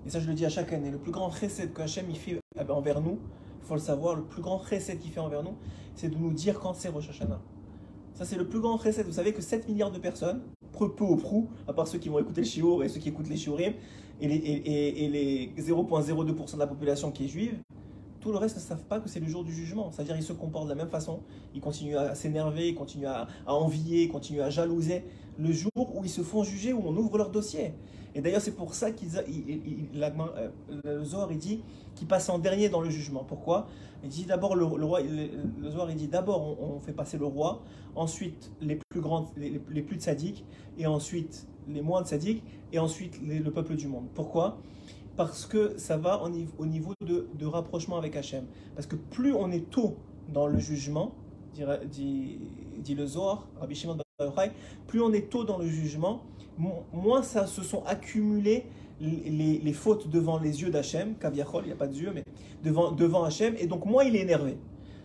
et ça je le dis à chaque année, le plus grand chesed que Hachem il fait eh ben, envers nous, il faut le savoir, le plus grand chesed qu'il fait envers nous, c'est de nous dire quand c'est Rosh Hashanah. Ça c'est le plus grand chesed. Vous savez que 7 milliards de personnes, peu, peu ou prou, à part ceux qui vont écouter le shiur et ceux qui écoutent les shiurim, et les, et les 0,02% de la population qui est juive, tout le reste ne savent pas que c'est le jour du jugement. C'est-à-dire ils se comportent de la même façon, ils continuent à s'énerver, ils continuent à, envier, ils continuent à jalouser le jour où ils se font juger, où on ouvre leur dossier. Et d'ailleurs c'est pour ça qu'il euh, le Zohar dit qu'il passe en dernier dans le jugement. Pourquoi? Il dit d'abord le, roi, le, Zohar il dit d'abord on, fait passer le roi, ensuite les plus grands, les, plus sadiques, et ensuite les moins de sadiques, et ensuite le peuple du monde. Pourquoi? Parce que ça va au niveau de, rapprochement avec Hachem. Parce que plus on est tôt dans le jugement, dit, dit, le Zohar, Rabbi Shimon plus on est tôt dans le jugement, moins ça se sont accumulées les, fautes devant les yeux d'Hachem, Kaviachol, il n'y a pas de yeux, mais devant, devant Hachem, et donc moins il est énervé.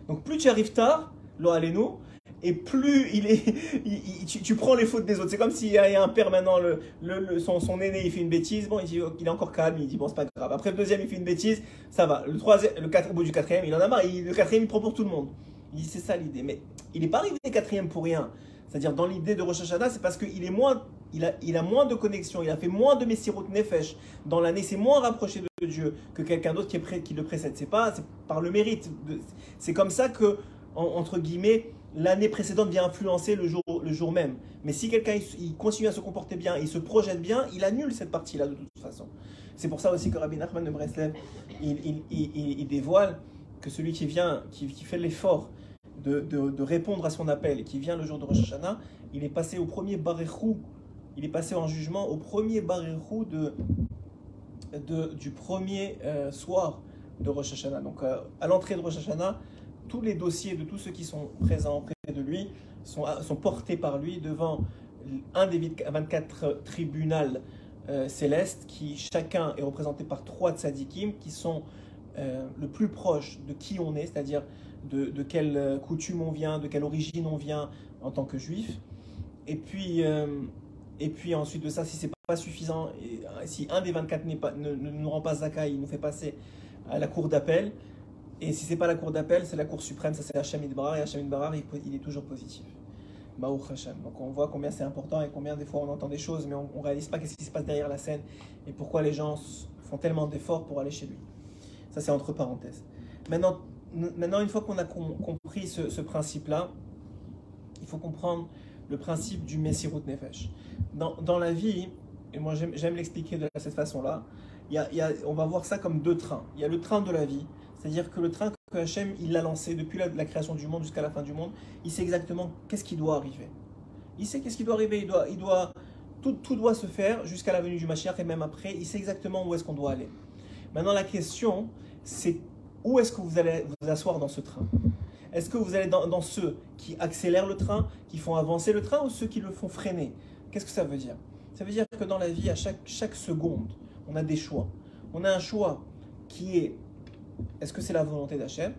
Donc plus tu arrives tard, nous et plus il est, (laughs) tu, prends les fautes des autres. C'est comme s'il y a un père maintenant, le, son, son, aîné il fait une bêtise, bon il, dit, il est encore calme, il dit bon c'est pas grave. Après le deuxième il fait une bêtise, ça va. Le troisième, le au bout du quatrième, il en a marre. le quatrième il prend pour tout le monde. Il dit c'est ça l'idée, mais il n'est pas arrivé quatrième pour rien. C'est-à-dire dans l'idée de Rosh c'est parce qu'il est moins, il a, il a moins de connexion, il a fait moins de Messirut Nefesh dans l'année, c'est moins rapproché de Dieu que quelqu'un d'autre qui, qui le précède. C'est pas, par le mérite. C'est comme ça que entre guillemets l'année précédente vient influencer le jour, le jour même. Mais si quelqu'un il, continue à se comporter bien, il se projette bien, il annule cette partie-là de toute façon. C'est pour ça aussi que Rabbi Nachman de Breslev, il, dévoile que celui qui vient, qui, fait l'effort de, de, répondre à son appel qui vient le jour de Rosh Hashanah, il est passé au premier Barechou, il est passé en jugement au premier Barechou de, de, du premier euh, soir de Rosh Hashanah. Donc euh, à l'entrée de Rosh Hashanah, tous les dossiers de tous ceux qui sont présents près de lui sont, sont portés par lui devant un des 24 tribunaux euh, célestes qui chacun est représenté par trois tzadikim qui sont euh, le plus proche de qui on est, c'est-à-dire de, quelle euh, coutume on vient, de quelle origine on vient en tant que juif. Et puis, et puis ensuite de ça, si c'est pas suffisant, et, si un des 24 pas, ne, nous rend pas zakai, il nous fait passer à la cour d'appel, et si c'est pas la cour d'appel, c'est la cour suprême, ça c'est Hachem Idbarar, et Hachem Idbarar, il, il, est toujours positif. Baruch Hashem. Donc on voit combien c'est important et combien des fois on entend des choses, mais on ne réalise pas qu'est-ce qui se passe derrière la scène et pourquoi les gens font tellement d'efforts pour aller chez lui. Ça c'est entre parenthèses. Maintenant, maintenant une fois qu'on a compris ce, principe-là, il faut comprendre le principe du Messirut Nefesh. Dans, la vie, et moi j'aime l'expliquer de cette façon-là, on va voir ça comme deux trains. Il y a le train de la vie, c'est-à-dire que le train que Hachem l'a lancé depuis la, création du monde jusqu'à la fin du monde, il sait exactement qu'est-ce qui doit arriver. Il sait qu'est-ce qui doit arriver, il doit, tout doit se faire jusqu'à la venue du Mashiach et même après, il sait exactement où est-ce qu'on doit aller. Maintenant la question, c'est où est-ce que vous allez vous asseoir dans ce train? Est-ce que vous allez dans, ceux qui accélèrent le train, qui font avancer le train ou ceux qui le font freiner? Qu'est-ce que ça veut dire? Ça veut dire que dans la vie, à chaque, seconde, on a des choix. On a un choix qui est est-ce que c'est la volonté d'Hachem?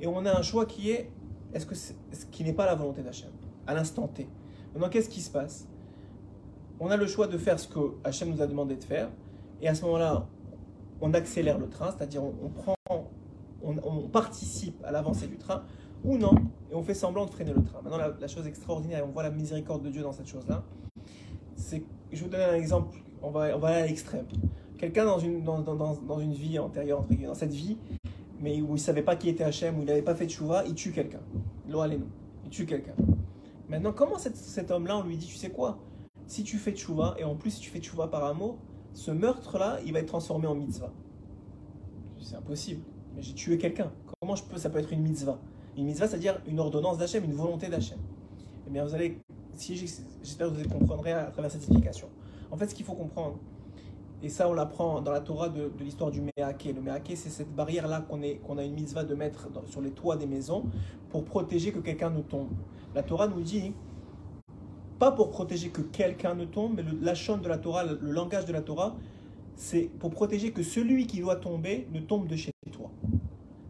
Et on a un choix qui est est-ce que ce qui n'est pas la volonté d'Hachem? À l'instant T. Maintenant, qu'est-ce qui se passe? On a le choix de faire ce que Hachem nous a demandé de faire, et à ce moment-là, on accélère le train, c'est-à-dire on, prend, on, participe à l'avancée du train, ou non, et on fait semblant de freiner le train. Maintenant, la, chose extraordinaire, et on voit la miséricorde de Dieu dans cette chose-là, c'est, je vous donner un exemple, on va, aller à l'extrême quelqu'un dans une, vie antérieure, dans cette vie, mais où il ne savait pas qui était Hachem, où il n'avait pas fait de chouva, il tue quelqu'un. nous il tue quelqu'un. Maintenant, comment cet, homme-là, on lui dit, tu sais quoi? Si tu fais tchouva, et en plus si tu fais tchouva par amour, ce meurtre-là, il va être transformé en mitzvah. C'est impossible. Mais j'ai tué quelqu'un. Comment je peux Ça peut être une mitzvah? Une mitzvah, c'est-à-dire une ordonnance d'Hachem, une volonté d'Hachem. Eh bien, vous allez, j'espère que vous comprendrez à travers cette explication. En fait, ce qu'il faut comprendre, et ça, on l'apprend dans la Torah de, l'histoire du Mehaké. Le Mehaké, c'est cette barrière-là qu'on a une mitzvah de mettre sur les toits des maisons pour protéger que quelqu'un ne tombe. La Torah nous dit, pas pour protéger que quelqu'un ne tombe, mais la de la Torah, le, langage de la Torah, c'est pour protéger que celui qui doit tomber ne tombe de chez toi.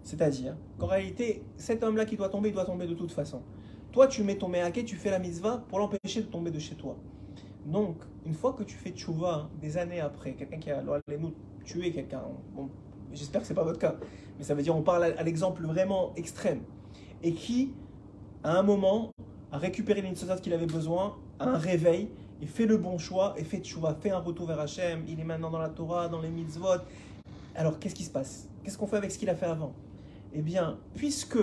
C'est-à-dire qu'en réalité, cet homme-là qui doit tomber, il doit tomber de toute façon. Toi, tu mets ton Mehaké, tu fais la mitzvah pour l'empêcher de tomber de chez toi. Donc, une fois que tu fais tchouva des années après, quelqu'un qui a nous tué quelqu'un, bon, j'espère que ce n'est pas votre cas, mais ça veut dire on parle à, l'exemple vraiment extrême, et qui, à un moment, a récupéré l'insociat qu'il avait besoin, a un réveil, et fait le bon choix, et fait tchouva, fait un retour vers Hachem, il est maintenant dans la Torah, dans les mitzvot. Alors, qu'est-ce qui se passe? Qu'est-ce qu'on fait avec ce qu'il a fait avant? Eh bien, puisque,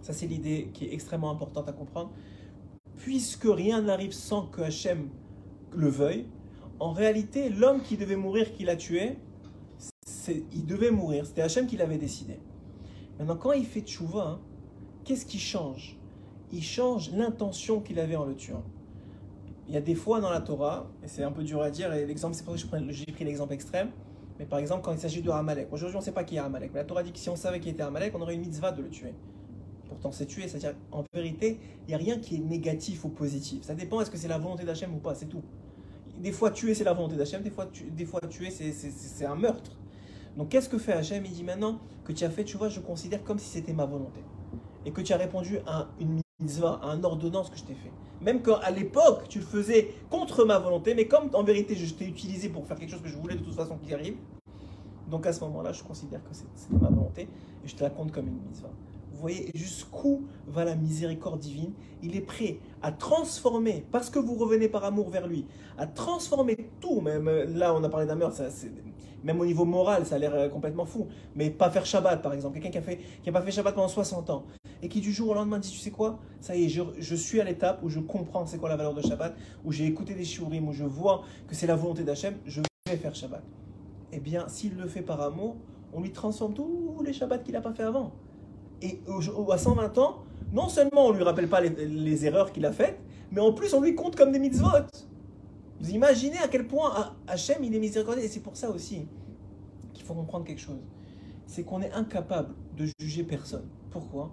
ça c'est l'idée qui est extrêmement importante à comprendre, puisque rien n'arrive sans que Hachem le veuille, en réalité, l'homme qui devait mourir, qui l'a tué, il devait mourir. C'était Hachem qui l'avait décidé. Maintenant, quand il fait tchouva, hein, qu'est-ce qui change? Il change l'intention qu'il avait en le tuant. Il y a des fois dans la Torah, et c'est un peu dur à dire, et l'exemple, c'est pour ça que j'ai pris l'exemple extrême, mais par exemple, quand il s'agit de Amalek. Aujourd'hui, on ne sait pas qui est Amalek, mais la Torah dit que si on savait qui était Amalek, on aurait une mitzvah de le tuer pourtant c'est tué. C'est-à-dire, en vérité, il n'y a rien qui est négatif ou positif. Ça dépend, est-ce que c'est la volonté d'Hachem ou pas, c'est tout. Des fois, tuer, c'est la volonté d'Hachem, des fois, des fois tuer, c'est un meurtre. Donc, qu'est-ce que fait Hachem? Il dit maintenant que tu as fait, tu vois, je considère comme si c'était ma volonté. Et que tu as répondu à une mitzvah, à une ordonnance que je t'ai fait. Même quand à l'époque, tu le faisais contre ma volonté, mais comme en vérité, je t'ai utilisé pour faire quelque chose que je voulais de toute façon qu'il arrive, donc à ce moment-là, je considère que c'était ma volonté et je te la compte comme une mitzvah. Vous voyez jusqu'où va la miséricorde divine? Il est prêt à transformer, parce que vous revenez par amour vers lui, à transformer tout. Même euh, là, on a parlé d'un meurtre, même au niveau moral, ça a l'air euh, complètement fou. Mais pas faire Shabbat, par exemple. Quelqu'un qui a fait, qui a pas fait Shabbat pendant 60 ans et qui du jour au lendemain dit, tu sais quoi, ça y est, je, suis à l'étape où je comprends c'est quoi la valeur de Shabbat, où j'ai écouté des shiurim, où je vois que c'est la volonté d'Hachem, je vais faire Shabbat. Eh bien, s'il le fait par amour, on lui transforme tous les Shabbats qu'il n'a pas fait avant. Et à 120 ans, non seulement on ne lui rappelle pas les, erreurs qu'il a faites, mais en plus on lui compte comme des mitzvot. Vous imaginez à quel point Hachem il est miséricordieux. Et c'est pour ça aussi qu'il faut comprendre quelque chose. C'est qu'on est incapable de juger personne. Pourquoi?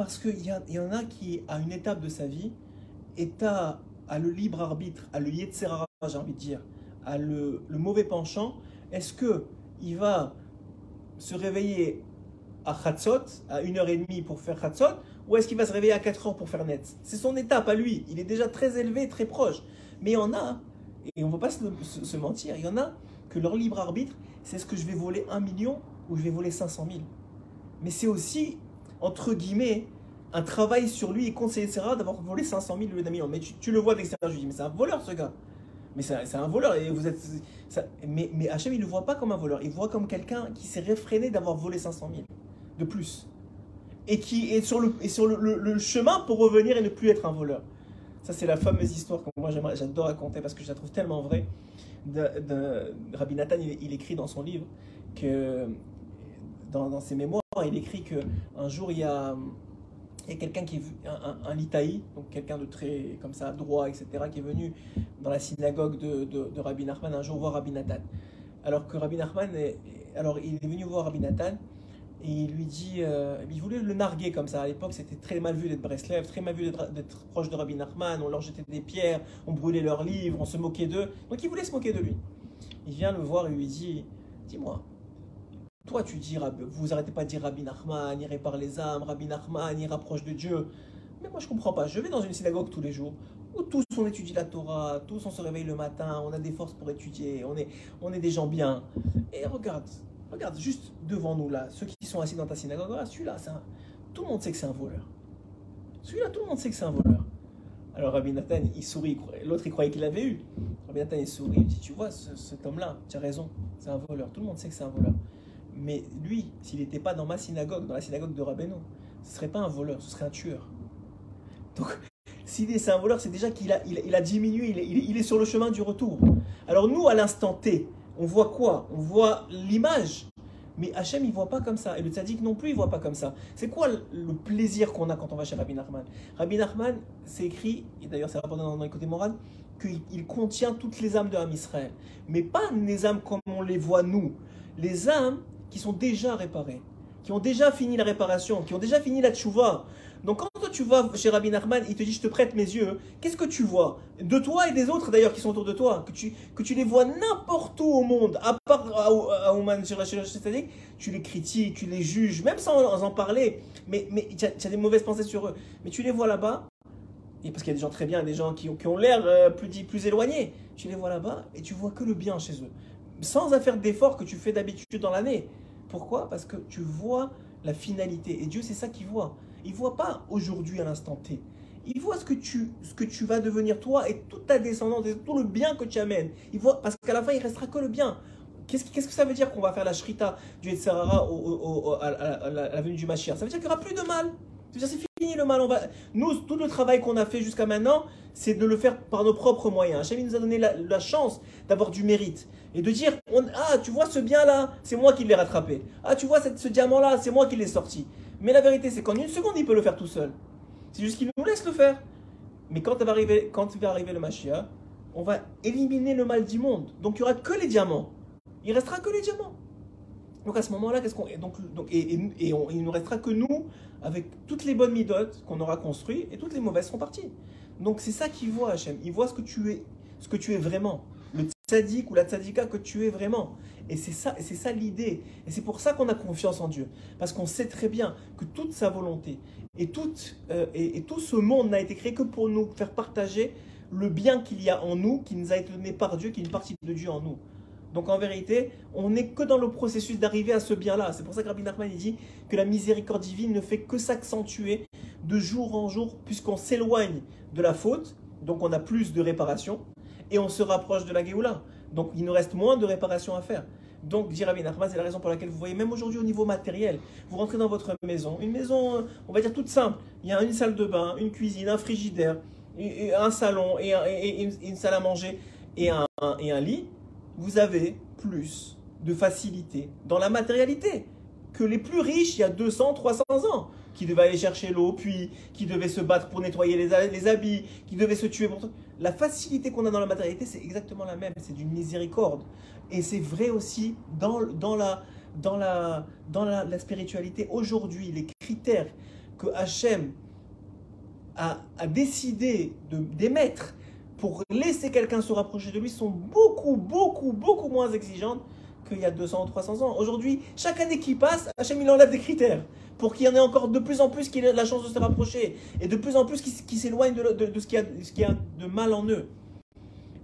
Parce qu'il y, en a qui, à une étape de sa vie, est à, le libre arbitre, à le yetzerara, j'ai envie de dire, à le, mauvais penchant. Est-ce que il va se réveiller à Khatzot, à 1h30 pour faire Khatzot, ou est-ce qu'il va se réveiller à 4h pour faire net C'est son étape à lui. Il est déjà très élevé, très proche. Mais il y en a, et on ne va pas se, mentir, il y en a que leur libre arbitre, c'est est-ce que je vais voler 1 million ou je vais voler 500 000 Mais c'est aussi, entre guillemets, un travail sur lui et conseiller Serra d'avoir volé 500 000 au lieu d'un million. Mais tu, le vois de l'extérieur, je dis, mais c'est un voleur ce gars. Mais c'est un voleur. Et vous êtes, mais, Hachem, il ne le voit pas comme un voleur. Il voit comme quelqu'un qui s'est réfréné d'avoir volé 500 000 de plus. Et qui est sur, le, sur le, chemin pour revenir et ne plus être un voleur. Ça, c'est la fameuse histoire que moi j'adore raconter parce que je la trouve tellement vraie. De, Rabbi Nathan, il, écrit dans son livre que, dans, ses mémoires, il écrit qu'un jour, il y a, quelqu'un qui est un, un, litaï, donc quelqu'un de très comme ça droit, etc., qui est venu dans la synagogue de, de, Rabbi Nachman un jour voir Rabbi Nathan. Alors que Rabbi Nachman, est, alors il est venu voir Rabbi Nathan et il lui dit, euh, il voulait le narguer comme ça. À l'époque, c'était très mal vu d'être Breslev, très mal vu d'être proche de Rabbi Nachman. On leur jetait des pierres, on brûlait leurs livres, on se moquait d'eux. Donc il voulait se moquer de lui. Il vient le voir et lui dit, dis-moi, toi tu dis, vous arrêtez pas de dire Rabbi Nachman, il répare les âmes, Rabbi Nachman, il rapproche de Dieu. Mais moi je comprends pas. Je vais dans une synagogue tous les jours où tous on étudie la Torah, tous on se réveille le matin, on a des forces pour étudier, on est, on est des gens bien. Et regarde, Regarde, juste devant nous là, ceux qui sont assis dans ta synagogue, celui-là, tout le monde sait que c'est un voleur. Celui-là, tout le monde sait que c'est un voleur. Alors Rabbi Nathan, il sourit, l'autre il croyait qu'il l'avait eu. Rabbi Nathan, il sourit, il dit, tu vois, cet homme-là, tu as raison, c'est un voleur. Tout le monde sait que c'est un voleur. Mais lui, s'il n'était pas dans ma synagogue, dans la synagogue de Rabbeinu, ce serait pas un voleur, ce serait un tueur. Donc, (laughs) S'il est c'est un voleur, c'est déjà qu'il a, il, a diminué, il est, sur le chemin du retour. Alors nous, à l'instant T, on voit quoi? On voit l'image. Mais Hachem, il voit pas comme ça. Et le tzaddik non plus, il voit pas comme ça. C'est quoi le plaisir qu'on a quand on va chez Rabbi Nachman? Rabbi Nachman, c'est écrit, et d'ailleurs c'est rapporté dans, dans les côtés morales, qu'il contient toutes les âmes de l'âme Israël. Mais pas les âmes comme on les voit nous. Les âmes qui sont déjà réparées, qui ont déjà fini la réparation, qui ont déjà fini la tchouva. Donc quand toi tu vas chez Rabbi Nachman, il te dit je te prête mes yeux, qu'est-ce que tu vois? De toi et des autres d'ailleurs qui sont autour de toi, que tu, que tu les vois n'importe où au monde, à part à Ouman tu les critiques, tu les juges, même sans en parler, mais, mais tu as, des mauvaises pensées sur eux. Mais tu les vois là-bas, et parce qu'il y a des gens très bien, des gens qui, qui ont l'air euh, plus, plus éloignés, tu les vois là-bas et tu vois que le bien chez eux. Sans faire d'efforts que tu fais d'habitude dans l'année. Pourquoi? Parce que tu vois la finalité. Et Dieu, c'est ça qu'il voit. Il ne voit pas aujourd'hui à l'instant T. Il voit ce que, tu, ce que tu vas devenir toi et toute ta descendance et tout le bien que tu amènes. Il voit, parce qu'à la fin, il restera que le bien. Qu'est-ce, que ça veut dire qu'on va faire la shrita du Etzerara à, la venue du Mashiach? Ça veut dire qu'il n'y aura plus de mal. C'est fini le mal. On va... Nous, tout le travail qu'on a fait jusqu'à maintenant, c'est de le faire par nos propres moyens. Hachem nous a donné la, chance d'avoir du mérite. Et de dire, ah, tu vois ce bien-là, c'est moi qui l'ai rattrapé. Ah, tu vois ce diamant-là, c'est moi qui l'ai sorti. Mais la vérité, c'est qu'en une seconde, il peut le faire tout seul. C'est juste qu'il nous laisse le faire. Mais quand, va arriver, quand va arriver le Mashiach, on va éliminer le mal du monde. Donc il n'y aura que les diamants. Il restera que les diamants. Donc à ce moment-là, qu'est-ce qu'on donc, donc et, et, on, il ne restera que nous avec toutes les bonnes midotes qu'on aura construites et toutes les mauvaises seront parties. Donc c'est ça qu'il voit Hachem. Il voit ce que tu es, ce que tu es vraiment, tzaddik ou la tzaddika que tu es vraiment. Et c'est ça, c'est ça l'idée. Et c'est pour ça qu'on a confiance en Dieu, parce qu'on sait très bien que toute sa volonté et, toute, euh, et, et tout ce monde n'a été créé que pour nous faire partager le bien qu'il y a en nous, qui nous a été donné par Dieu, qui est une partie de Dieu en nous. Donc en vérité, on n'est que dans le processus d'arriver à ce bien-là. C'est pour ça que Rabbi Nachman dit que la miséricorde divine ne fait que s'accentuer de jour en jour, puisqu'on s'éloigne de la faute, donc on a plus de réparation, et on se rapproche de la Géoula. Donc il nous reste moins de réparation à faire. Donc, dit Rabbi c'est la raison pour laquelle vous voyez, même aujourd'hui au niveau matériel, vous rentrez dans votre maison, une maison, on va dire toute simple. Il y a une salle de bain, une cuisine, un frigidaire, un salon et, une salle à manger et un, lit vous avez plus de facilité dans la matérialité que les plus riches il y a 200, 300 ans, qui devaient aller chercher l'eau, puis qui devaient se battre pour nettoyer les, habits, qui devaient se tuer pour La facilité qu'on a dans la matérialité, c'est exactement la même, c'est d'une miséricorde. Et c'est vrai aussi dans, dans, la, dans, la, dans la, spiritualité. Aujourd'hui, les critères que Hachem a, a décidé d'émettre pour laisser quelqu'un se rapprocher de lui sont beaucoup, beaucoup, beaucoup moins exigeantes qu'il y a 200 ou 300 ans. Aujourd'hui, chaque année qui passe, Hachem il enlève des critères pour qu'il y en ait encore de plus en plus qui aient la chance de se rapprocher et de plus en plus qui, s'éloignent de, de, ce qu'il y, a de mal en eux.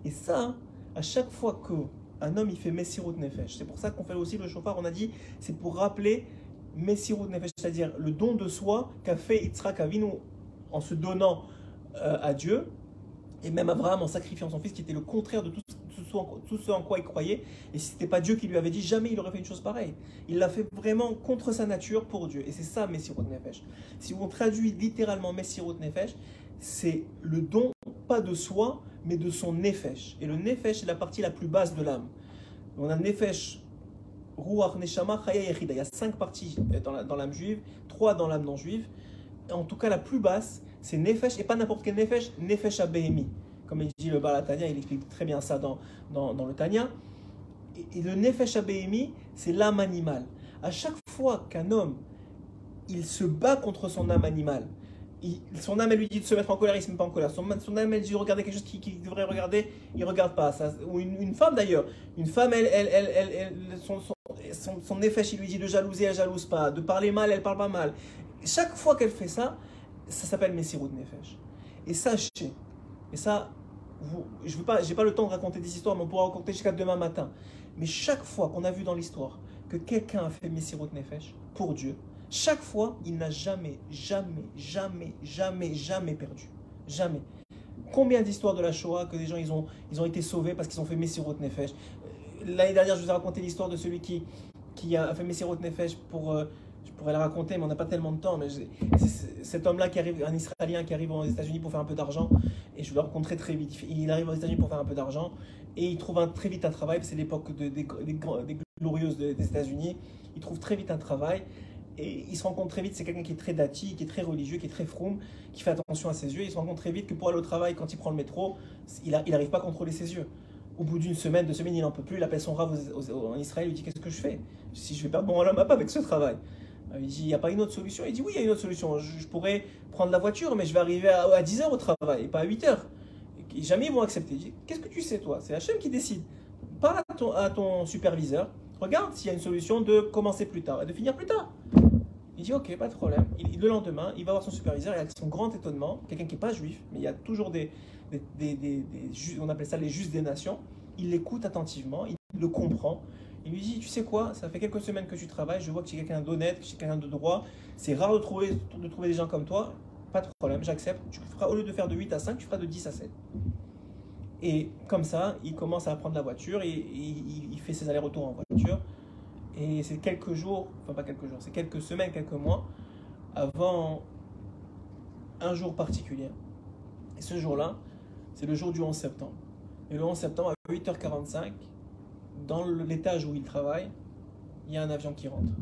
Et ça, à chaque fois qu'un homme il fait Messirut Nefesh, c'est pour ça qu'on fait aussi le chauffard, on a dit, c'est pour rappeler Messirut Nefesh, c'est-à-dire le don de soi qu'a fait Yitzhak Avinu en se donnant euh, à Dieu et même Abraham en sacrifiant son fils, qui était le contraire de tout, ce, en, quoi il croyait. Et si ce n'était pas Dieu qui lui avait dit, jamais il aurait fait une chose pareille. Il l'a fait vraiment contre sa nature pour Dieu. Et c'est ça Messirot Nefesh. Si on traduit littéralement Messirot Nefesh, c'est le don, pas de soi, mais de son Nefesh. Et le Nefesh, c'est la partie la plus basse de l'âme. On a Nefesh, Ruach, Neshama, Chaya, Yechida. Il y a cinq parties dans l'âme juive, trois dans l'âme non juive. En tout cas, la plus basse, c'est Nefesh, et pas n'importe quel Nefesh, Nefesh Abehemi. Comme il dit le Balatania, il explique très bien ça dans, dans, le Tanya. Et, le Nefesh Abehemi, c'est l'âme animale. À chaque fois qu'un homme, il se bat contre son âme animale, son âme elle lui dit de se mettre en colère, il se met pas en colère. Son, son âme elle dit de regarder quelque chose qu'il devrait regarder, il regarde pas. Ou une, femme d'ailleurs. Une femme, elle, elle, elle, son, son, son, il lui dit de jalouser, elle jalouse pas. De parler mal, elle parle pas mal. Chaque fois qu'elle fait ça, ça s'appelle Messirut Nefesh. Et sachez, et ça, je n'ai pas, pas le temps de raconter des histoires, mais on pourra raconter jusqu'à demain matin. Mais chaque fois qu'on a vu dans l'histoire que quelqu'un a fait Messirut Nefesh pour Dieu, chaque fois, il n'a jamais, jamais, jamais, jamais, jamais perdu. Jamais. Combien d'histoires de la Shoah que des gens ils ont, ils ont été sauvés parce qu'ils ont fait Messirut Nefesh? L'année dernière, je vous ai raconté l'histoire de celui qui, a fait Messirut Nefesh pour, euh, Je pourrais la raconter, mais on n'a pas tellement de temps. Mais cet homme-là qui arrive, un Israélien qui arrive aux États-Unis pour faire un peu d'argent, et je le rencontrer très vite. Il arrive aux États-Unis pour faire un peu d'argent, et il trouve très vite un travail. C'est l'époque des, glorieuses des États-Unis. Il trouve très vite un travail. Et il se rend compte très vite, c'est quelqu'un qui est très dati, qui est très religieux, qui est très froum, qui fait attention à ses yeux. Il se rend compte très vite que pour aller au travail, quand il prend le métro, il n'arrive pas à contrôler ses yeux. Au bout d'une semaine, deux semaines, il n'en peut plus. Il appelle son rave en Israël, il lui dit Qu'est-ce que je fais? Si je vais perdre mon pas avec ce travail. Il dit Il n'y a pas une autre solution? Il dit Oui, il y a une autre solution. Je, pourrais prendre la voiture, mais je vais arriver à, 10 h au travail et pas à 8 h. Et jamais ils vont accepter. Il dit Qu'est-ce que tu sais, toi? C'est Hachem qui décide. Parle à ton, à superviseur. Regarde s'il y a une solution de commencer plus tard et de finir plus tard. Il dit ok, pas de problème. Le lendemain, il va voir son superviseur et avec son grand étonnement, quelqu'un qui n'est pas juif, mais il y a toujours des, des, on appelle ça les justes des nations, il l'écoute attentivement, il le comprend. Il lui dit, tu sais quoi, ça fait quelques semaines que tu travailles, je vois que tu es quelqu'un d'honnête, que tu es quelqu'un de droit, c'est rare de trouver, de trouver des gens comme toi, pas de problème, j'accepte. Tu feras, au lieu de faire de 8 à 5, tu feras de 10 à 7. Et comme ça, il commence à apprendre la voiture, et, il fait ses allers-retours en voiture. Et c'est quelques jours, enfin pas quelques jours, c'est quelques semaines, quelques mois avant un jour particulier. Et ce jour-là, c'est le jour du 11 septembre. Et le 11 septembre, à 8h45, dans l'étage où il travaille, il y a un avion qui rentre.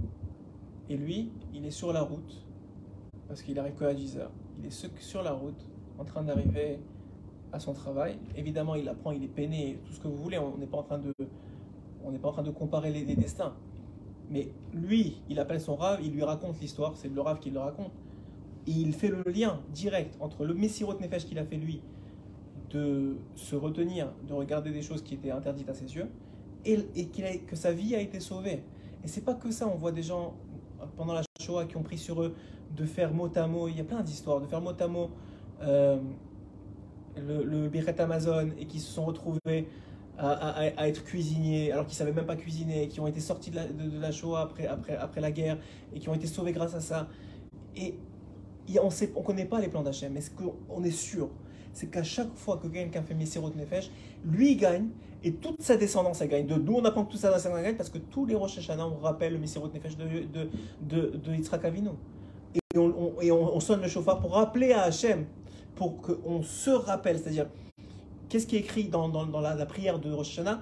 Et lui, il est sur la route, parce qu'il arrive que à 10h. Il est sur la route, en train d'arriver à son travail. Évidemment, il apprend, il est peiné, tout ce que vous voulez. On n'est pas en train de, on n'est pas en train de comparer les, les destins. Mais lui, il appelle son rave, il lui raconte l'histoire, c'est le rave qui le raconte. Il fait le lien direct entre le Messirot Nefesh qu'il a fait lui, de se retenir, de regarder des choses qui étaient interdites à ses yeux, et, que sa vie a été sauvée. Et c'est pas que ça, on voit des gens pendant la Shoah qui ont pris sur eux de faire mot à mot, il y a plein d'histoires, de faire mot à mot euh, le, le Amazon et qui se sont retrouvés à, être cuisiniers alors qu'ils ne savaient même pas cuisiner, qui ont été sortis de la, Shoah après, après, après la guerre et qui ont été sauvés grâce à ça. Et, on ne on connaît pas les plans d'Hachem, mais ce qu'on est sûr, c'est qu'à chaque fois que quelqu'un fait Messirot Nefesh, lui gagne et toute sa descendance elle gagne. De d'où on apprend que toute sa descendance gagne parce que tous les Rosh Hashanah on rappelle le Messirot Nefesh de, de, de, Yitzhak. Et, on, sonne le chauffard pour rappeler à Hachem, pour qu'on se rappelle, c'est-à-dire Qu'est-ce qui est écrit dans, la, prière de Rosh Hashanah?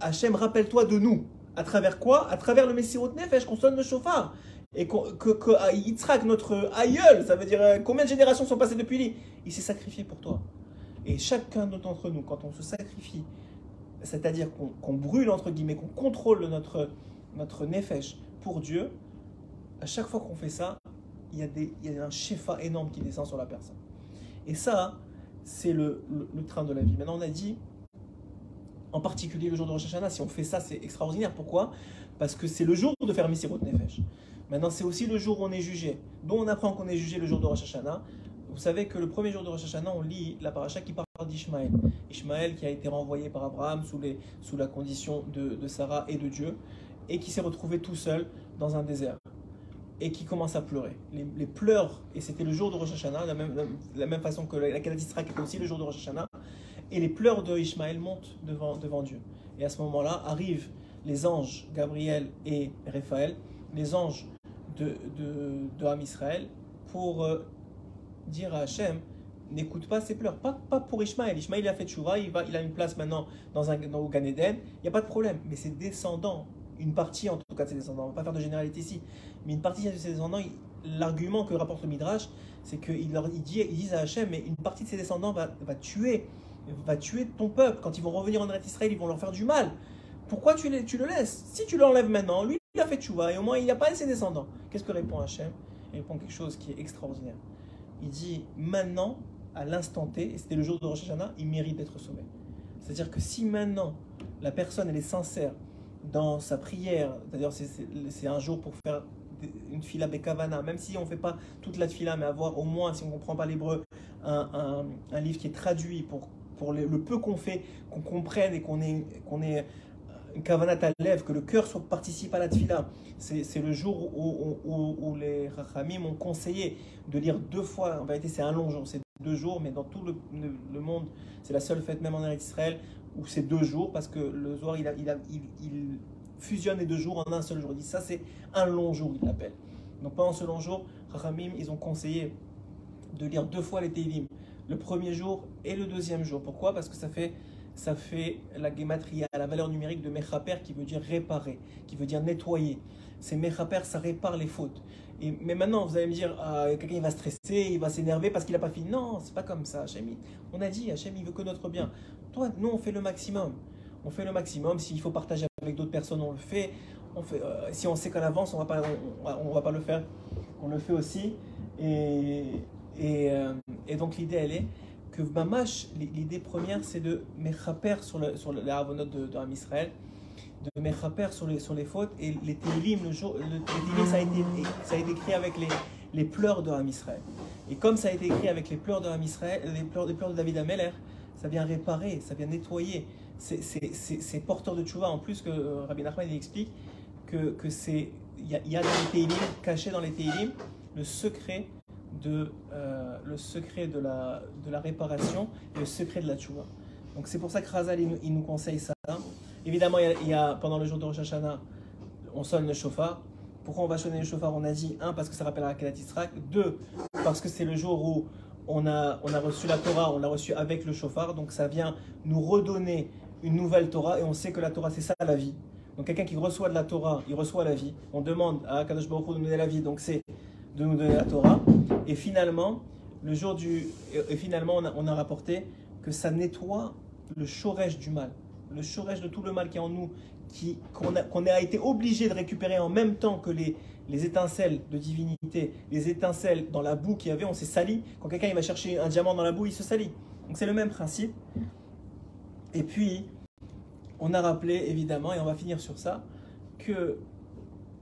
Hachem, rappelle-toi de nous. À travers quoi? À travers le Messirot Nefesh, qu'on sonne le chauffard. Et que, que ah, notre aïeul, ça veut dire euh, combien de générations sont passées depuis lui? Il s'est sacrifié pour toi. Et chacun d'entre nous, quand on se sacrifie, c'est-à-dire qu'on brûle, entre guillemets, qu'on contrôle notre, notre Nefesh pour Dieu, à chaque fois qu'on fait ça, il y, a un shefa énorme qui descend sur la personne. Et ça, c'est le, train de la vie. Maintenant, on a dit, en particulier le jour de Rosh Hashanah, si on fait ça, c'est extraordinaire. Pourquoi? Parce que c'est le jour de faire Misirot Nefesh. Maintenant, c'est aussi le jour où on est jugé. Dont on apprend qu'on est jugé le jour de Rosh Hashanah. Vous savez que le premier jour de Rosh Hashanah, on lit la paracha qui parle d'Ishmaël. Ishmaël qui a été renvoyé par Abraham sous, la condition de, Sarah et de Dieu, et qui s'est retrouvé tout seul dans un désert et qui commence à pleurer. Les, pleurs, et c'était le jour de Rosh Hashanah, la même, la, même façon que la, la d'Israël était aussi le jour de Rosh Hashanah, et les pleurs de Ishmaël montent devant, devant Dieu. Et à ce moment-là arrivent les anges Gabriel et Raphaël, les anges de, de, de Ham Israël, pour euh, dire à Hachem, n'écoute pas ses pleurs. Pas, pas pour Ishmaël. Ishmaël il a fait tchouva, il, va, il a une place maintenant dans, un, dans au Gan Eden, il n'y a pas de problème. Mais ses descendants, une partie en tout cas de ses descendants, on ne va pas faire de généralité ici, mais une partie de ses descendants, l'argument que rapporte le Midrash, c'est qu'ils il dit, disent à Hachem, mais une partie de ses descendants va, va, tuer, va tuer ton peuple. Quand ils vont revenir en Israël, ils vont leur faire du mal. Pourquoi tu, tu le laisses? Si tu l'enlèves maintenant, lui, il a fait tchouva, et au moins il n'y a pas ses descendants. Qu'est-ce que répond Hachem? Il répond quelque chose qui est extraordinaire. Il dit, maintenant, à l'instant T, et c'était le jour de Rosh Hashanah, il mérite d'être sauvé. C'est-à-dire que si maintenant, la personne, elle est sincère, dans sa prière, c'est-à-dire c'est un jour pour faire une fila bekavana, même si on ne fait pas toute la fila, mais avoir au moins, si on ne comprend pas l'hébreu, un, livre qui est traduit pour, pour le, peu qu'on fait, qu'on comprenne et qu'on ait, qu'on ait kavanat lèvres, que le cœur participe à la tfila. C'est le jour où, les rachamim m'ont conseillé de lire deux fois, en vérité c'est un long jour, c'est deux jours, mais dans tout le, monde, c'est la seule fête, même en Israël, où c'est deux jours, parce que le Zohar, il, il, fusionne les deux jours en un seul jour. Il dit ça, c'est un long jour, il l'appelle. Donc pendant ce long jour, Rahamim, ils ont conseillé de lire deux fois les Teilim, le premier jour et le deuxième jour. Pourquoi? Parce que ça fait, ça fait la gematria, la valeur numérique de Mechaper qui veut dire réparer, qui veut dire nettoyer. C'est Mechaper, ça répare les fautes. Mais maintenant, vous allez me dire, ah, quelqu'un va stresser, il va s'énerver parce qu'il n'a pas fini. Non, c'est pas comme ça. Hachem, on a dit, Hachem, il veut que notre bien. Toi, nous, on fait le maximum. On fait le maximum. S'il faut partager avec d'autres personnes, on le fait. On euh, si on sait qu'à l'avance, on ne on, va pas le faire. On le fait aussi. Et, euh, et donc, l'idée, elle est que Mamash, l'idée première, c'est de mechaper sur le, sur le, de, de Israël de Mechaper sur les, sur les fautes. Et les Télim, le jour, le, ça, a été, ça a été écrit avec les, les pleurs de Ram Israël. Et comme ça a été écrit avec les pleurs de Ram Israël, les pleurs, les pleurs de David Ameller, ça vient réparer, ça vient nettoyer. C'est porteur de tchouva. En plus, que euh, Rabbi Nachman il explique que, que c'est y a dans les Télim, caché dans les Télim, le secret de, euh, le secret de la, de la réparation et le secret de la tchouva. Donc c'est pour ça que Razal il, nous conseille ça. Évidemment, il y, a, pendant le jour de Rosh Hashanah, on sonne le chauffard. Pourquoi on va sonner le chauffard On a dit, un, parce que ça rappelle la Kalat Israq. Deux, parce que c'est le jour où on a, on a reçu la Torah, on l'a reçu avec le chauffard. Donc ça vient nous redonner une nouvelle Torah. Et on sait que la Torah, c'est ça la vie. Donc quelqu'un qui reçoit de la Torah, il reçoit la vie. On demande à Kadosh Baruch de nous donner la vie. Donc c'est de nous donner la Torah. Et finalement, le jour du, et finalement, on a, rapporté que ça nettoie le chorège du mal le chorège de tout le mal qui est en nous, qu'on a, a, été obligé de récupérer en même temps que les, les étincelles de divinité, les étincelles dans la boue qu'il y avait, on s'est sali. Quand quelqu'un va chercher un diamant dans la boue, il se salit. Donc c'est le même principe. Et puis, on a rappelé évidemment, et on va finir sur ça, que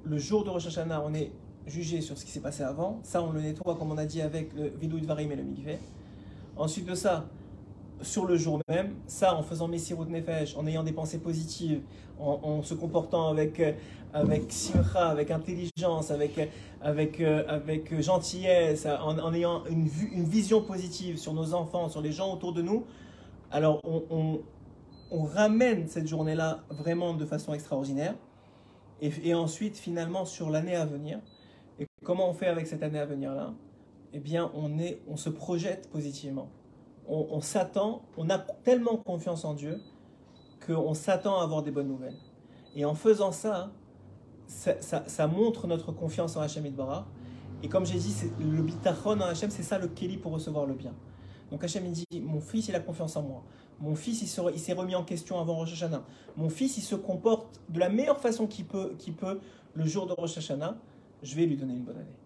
le jour de Rosh Hashanah, on est jugé sur ce qui s'est passé avant. Ça, on le nettoie, comme on a dit, avec le vidou Varim et le mikveh. Ensuite de ça, sur le jour même, ça en faisant Messirut Nefesh, en ayant des pensées positives, en, se comportant avec, euh, avec simcha, avec intelligence, avec, avec, euh, avec gentillesse, en, ayant une, vision positive sur nos enfants, sur les gens autour de nous, alors on, ramène cette journée-là vraiment de façon extraordinaire. Et ensuite, finalement, sur l'année à venir, et comment on fait avec cette année à venir-là Eh bien, on, est, on se projette positivement on, s'attend, on a tellement confiance en Dieu qu'on s'attend à avoir des bonnes nouvelles. Et en faisant ça, ça, montre notre confiance en Hachem Idbara. Et comme j'ai dit, le bitachon en Hachem, c'est ça le keli pour recevoir le bien. Donc Hachem il dit, mon fils, il a confiance en moi. Mon fils, il s'est remis en question avant Rosh Hashanah. Mon fils, il se comporte de la meilleure façon qu'il peut, qu'il peut le jour de Rosh Hashanah. Je vais lui donner une bonne année.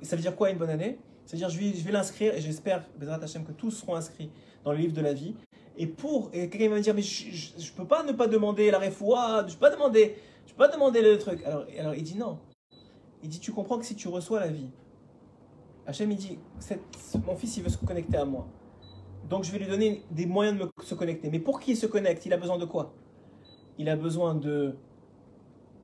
Et ça veut dire quoi une bonne année? C'est-à-dire, je vais, vais l'inscrire et j'espère, que tous seront inscrits dans le livre de la vie. Et pour, et quelqu'un va me dire, mais je ne peux pas ne pas demander la réfoua, je peux pas demander, je peux pas demander le truc. Alors, alors il dit non. Il dit, tu comprends que si tu reçois la vie, Hachem, il dit, mon fils, il veut se connecter à moi. Donc, je vais lui donner des moyens de se connecter. Mais pour qu'il se connecte, il a besoin de quoi? Il a besoin de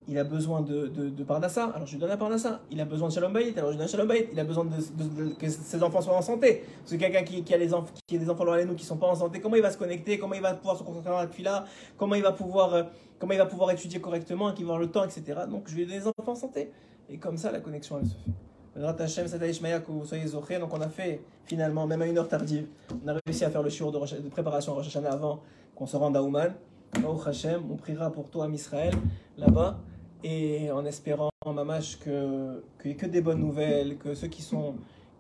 il a besoin de, de, de, Parnassa, alors je lui donne la Parnassa. Il a besoin de Shalom Bayit, alors je lui donne Shalom Bayit. Il a besoin de, que ses enfants soient en santé. Parce que quelqu'un qui, a enfants, qui a des enfants loin nous qui sont pas en santé, comment il va se connecter? Comment il va pouvoir se concentrer dans la là Comment il va pouvoir, euh, comment il va pouvoir étudier correctement, qu'il va avoir le temps, etc. Donc je lui donne des enfants en santé. Et comme ça, la connexion, elle se fait. Donc on a fait finalement, même à une heure tardive, on a réussi à faire le shiur de, préparation à Rosh avant qu'on se rende à Ouman. On priera pour toi, Israël, là-bas et en espérant, Mamash, n'y ait que des bonnes nouvelles, que ceux qui, sont,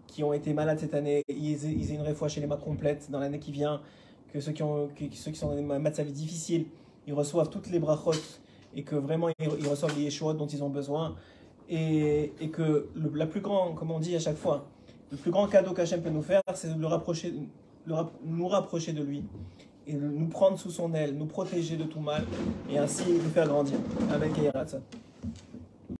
qui ont été malades cette année, ils aient, une réfoua chez les mains complètes dans l'année qui vient, que ceux qui, ont, ceux qui sont dans des matchs difficiles, ils reçoivent toutes les brachot et que vraiment ils, reçoivent les yeshuot dont ils ont besoin. Et, et que le la plus grand, comme on dit à chaque fois, le plus grand cadeau qu'Hachem peut nous faire, c'est de le rapprocher, nous rapprocher de lui et nous prendre sous son aile, nous protéger de tout mal et ainsi nous faire grandir. Amen.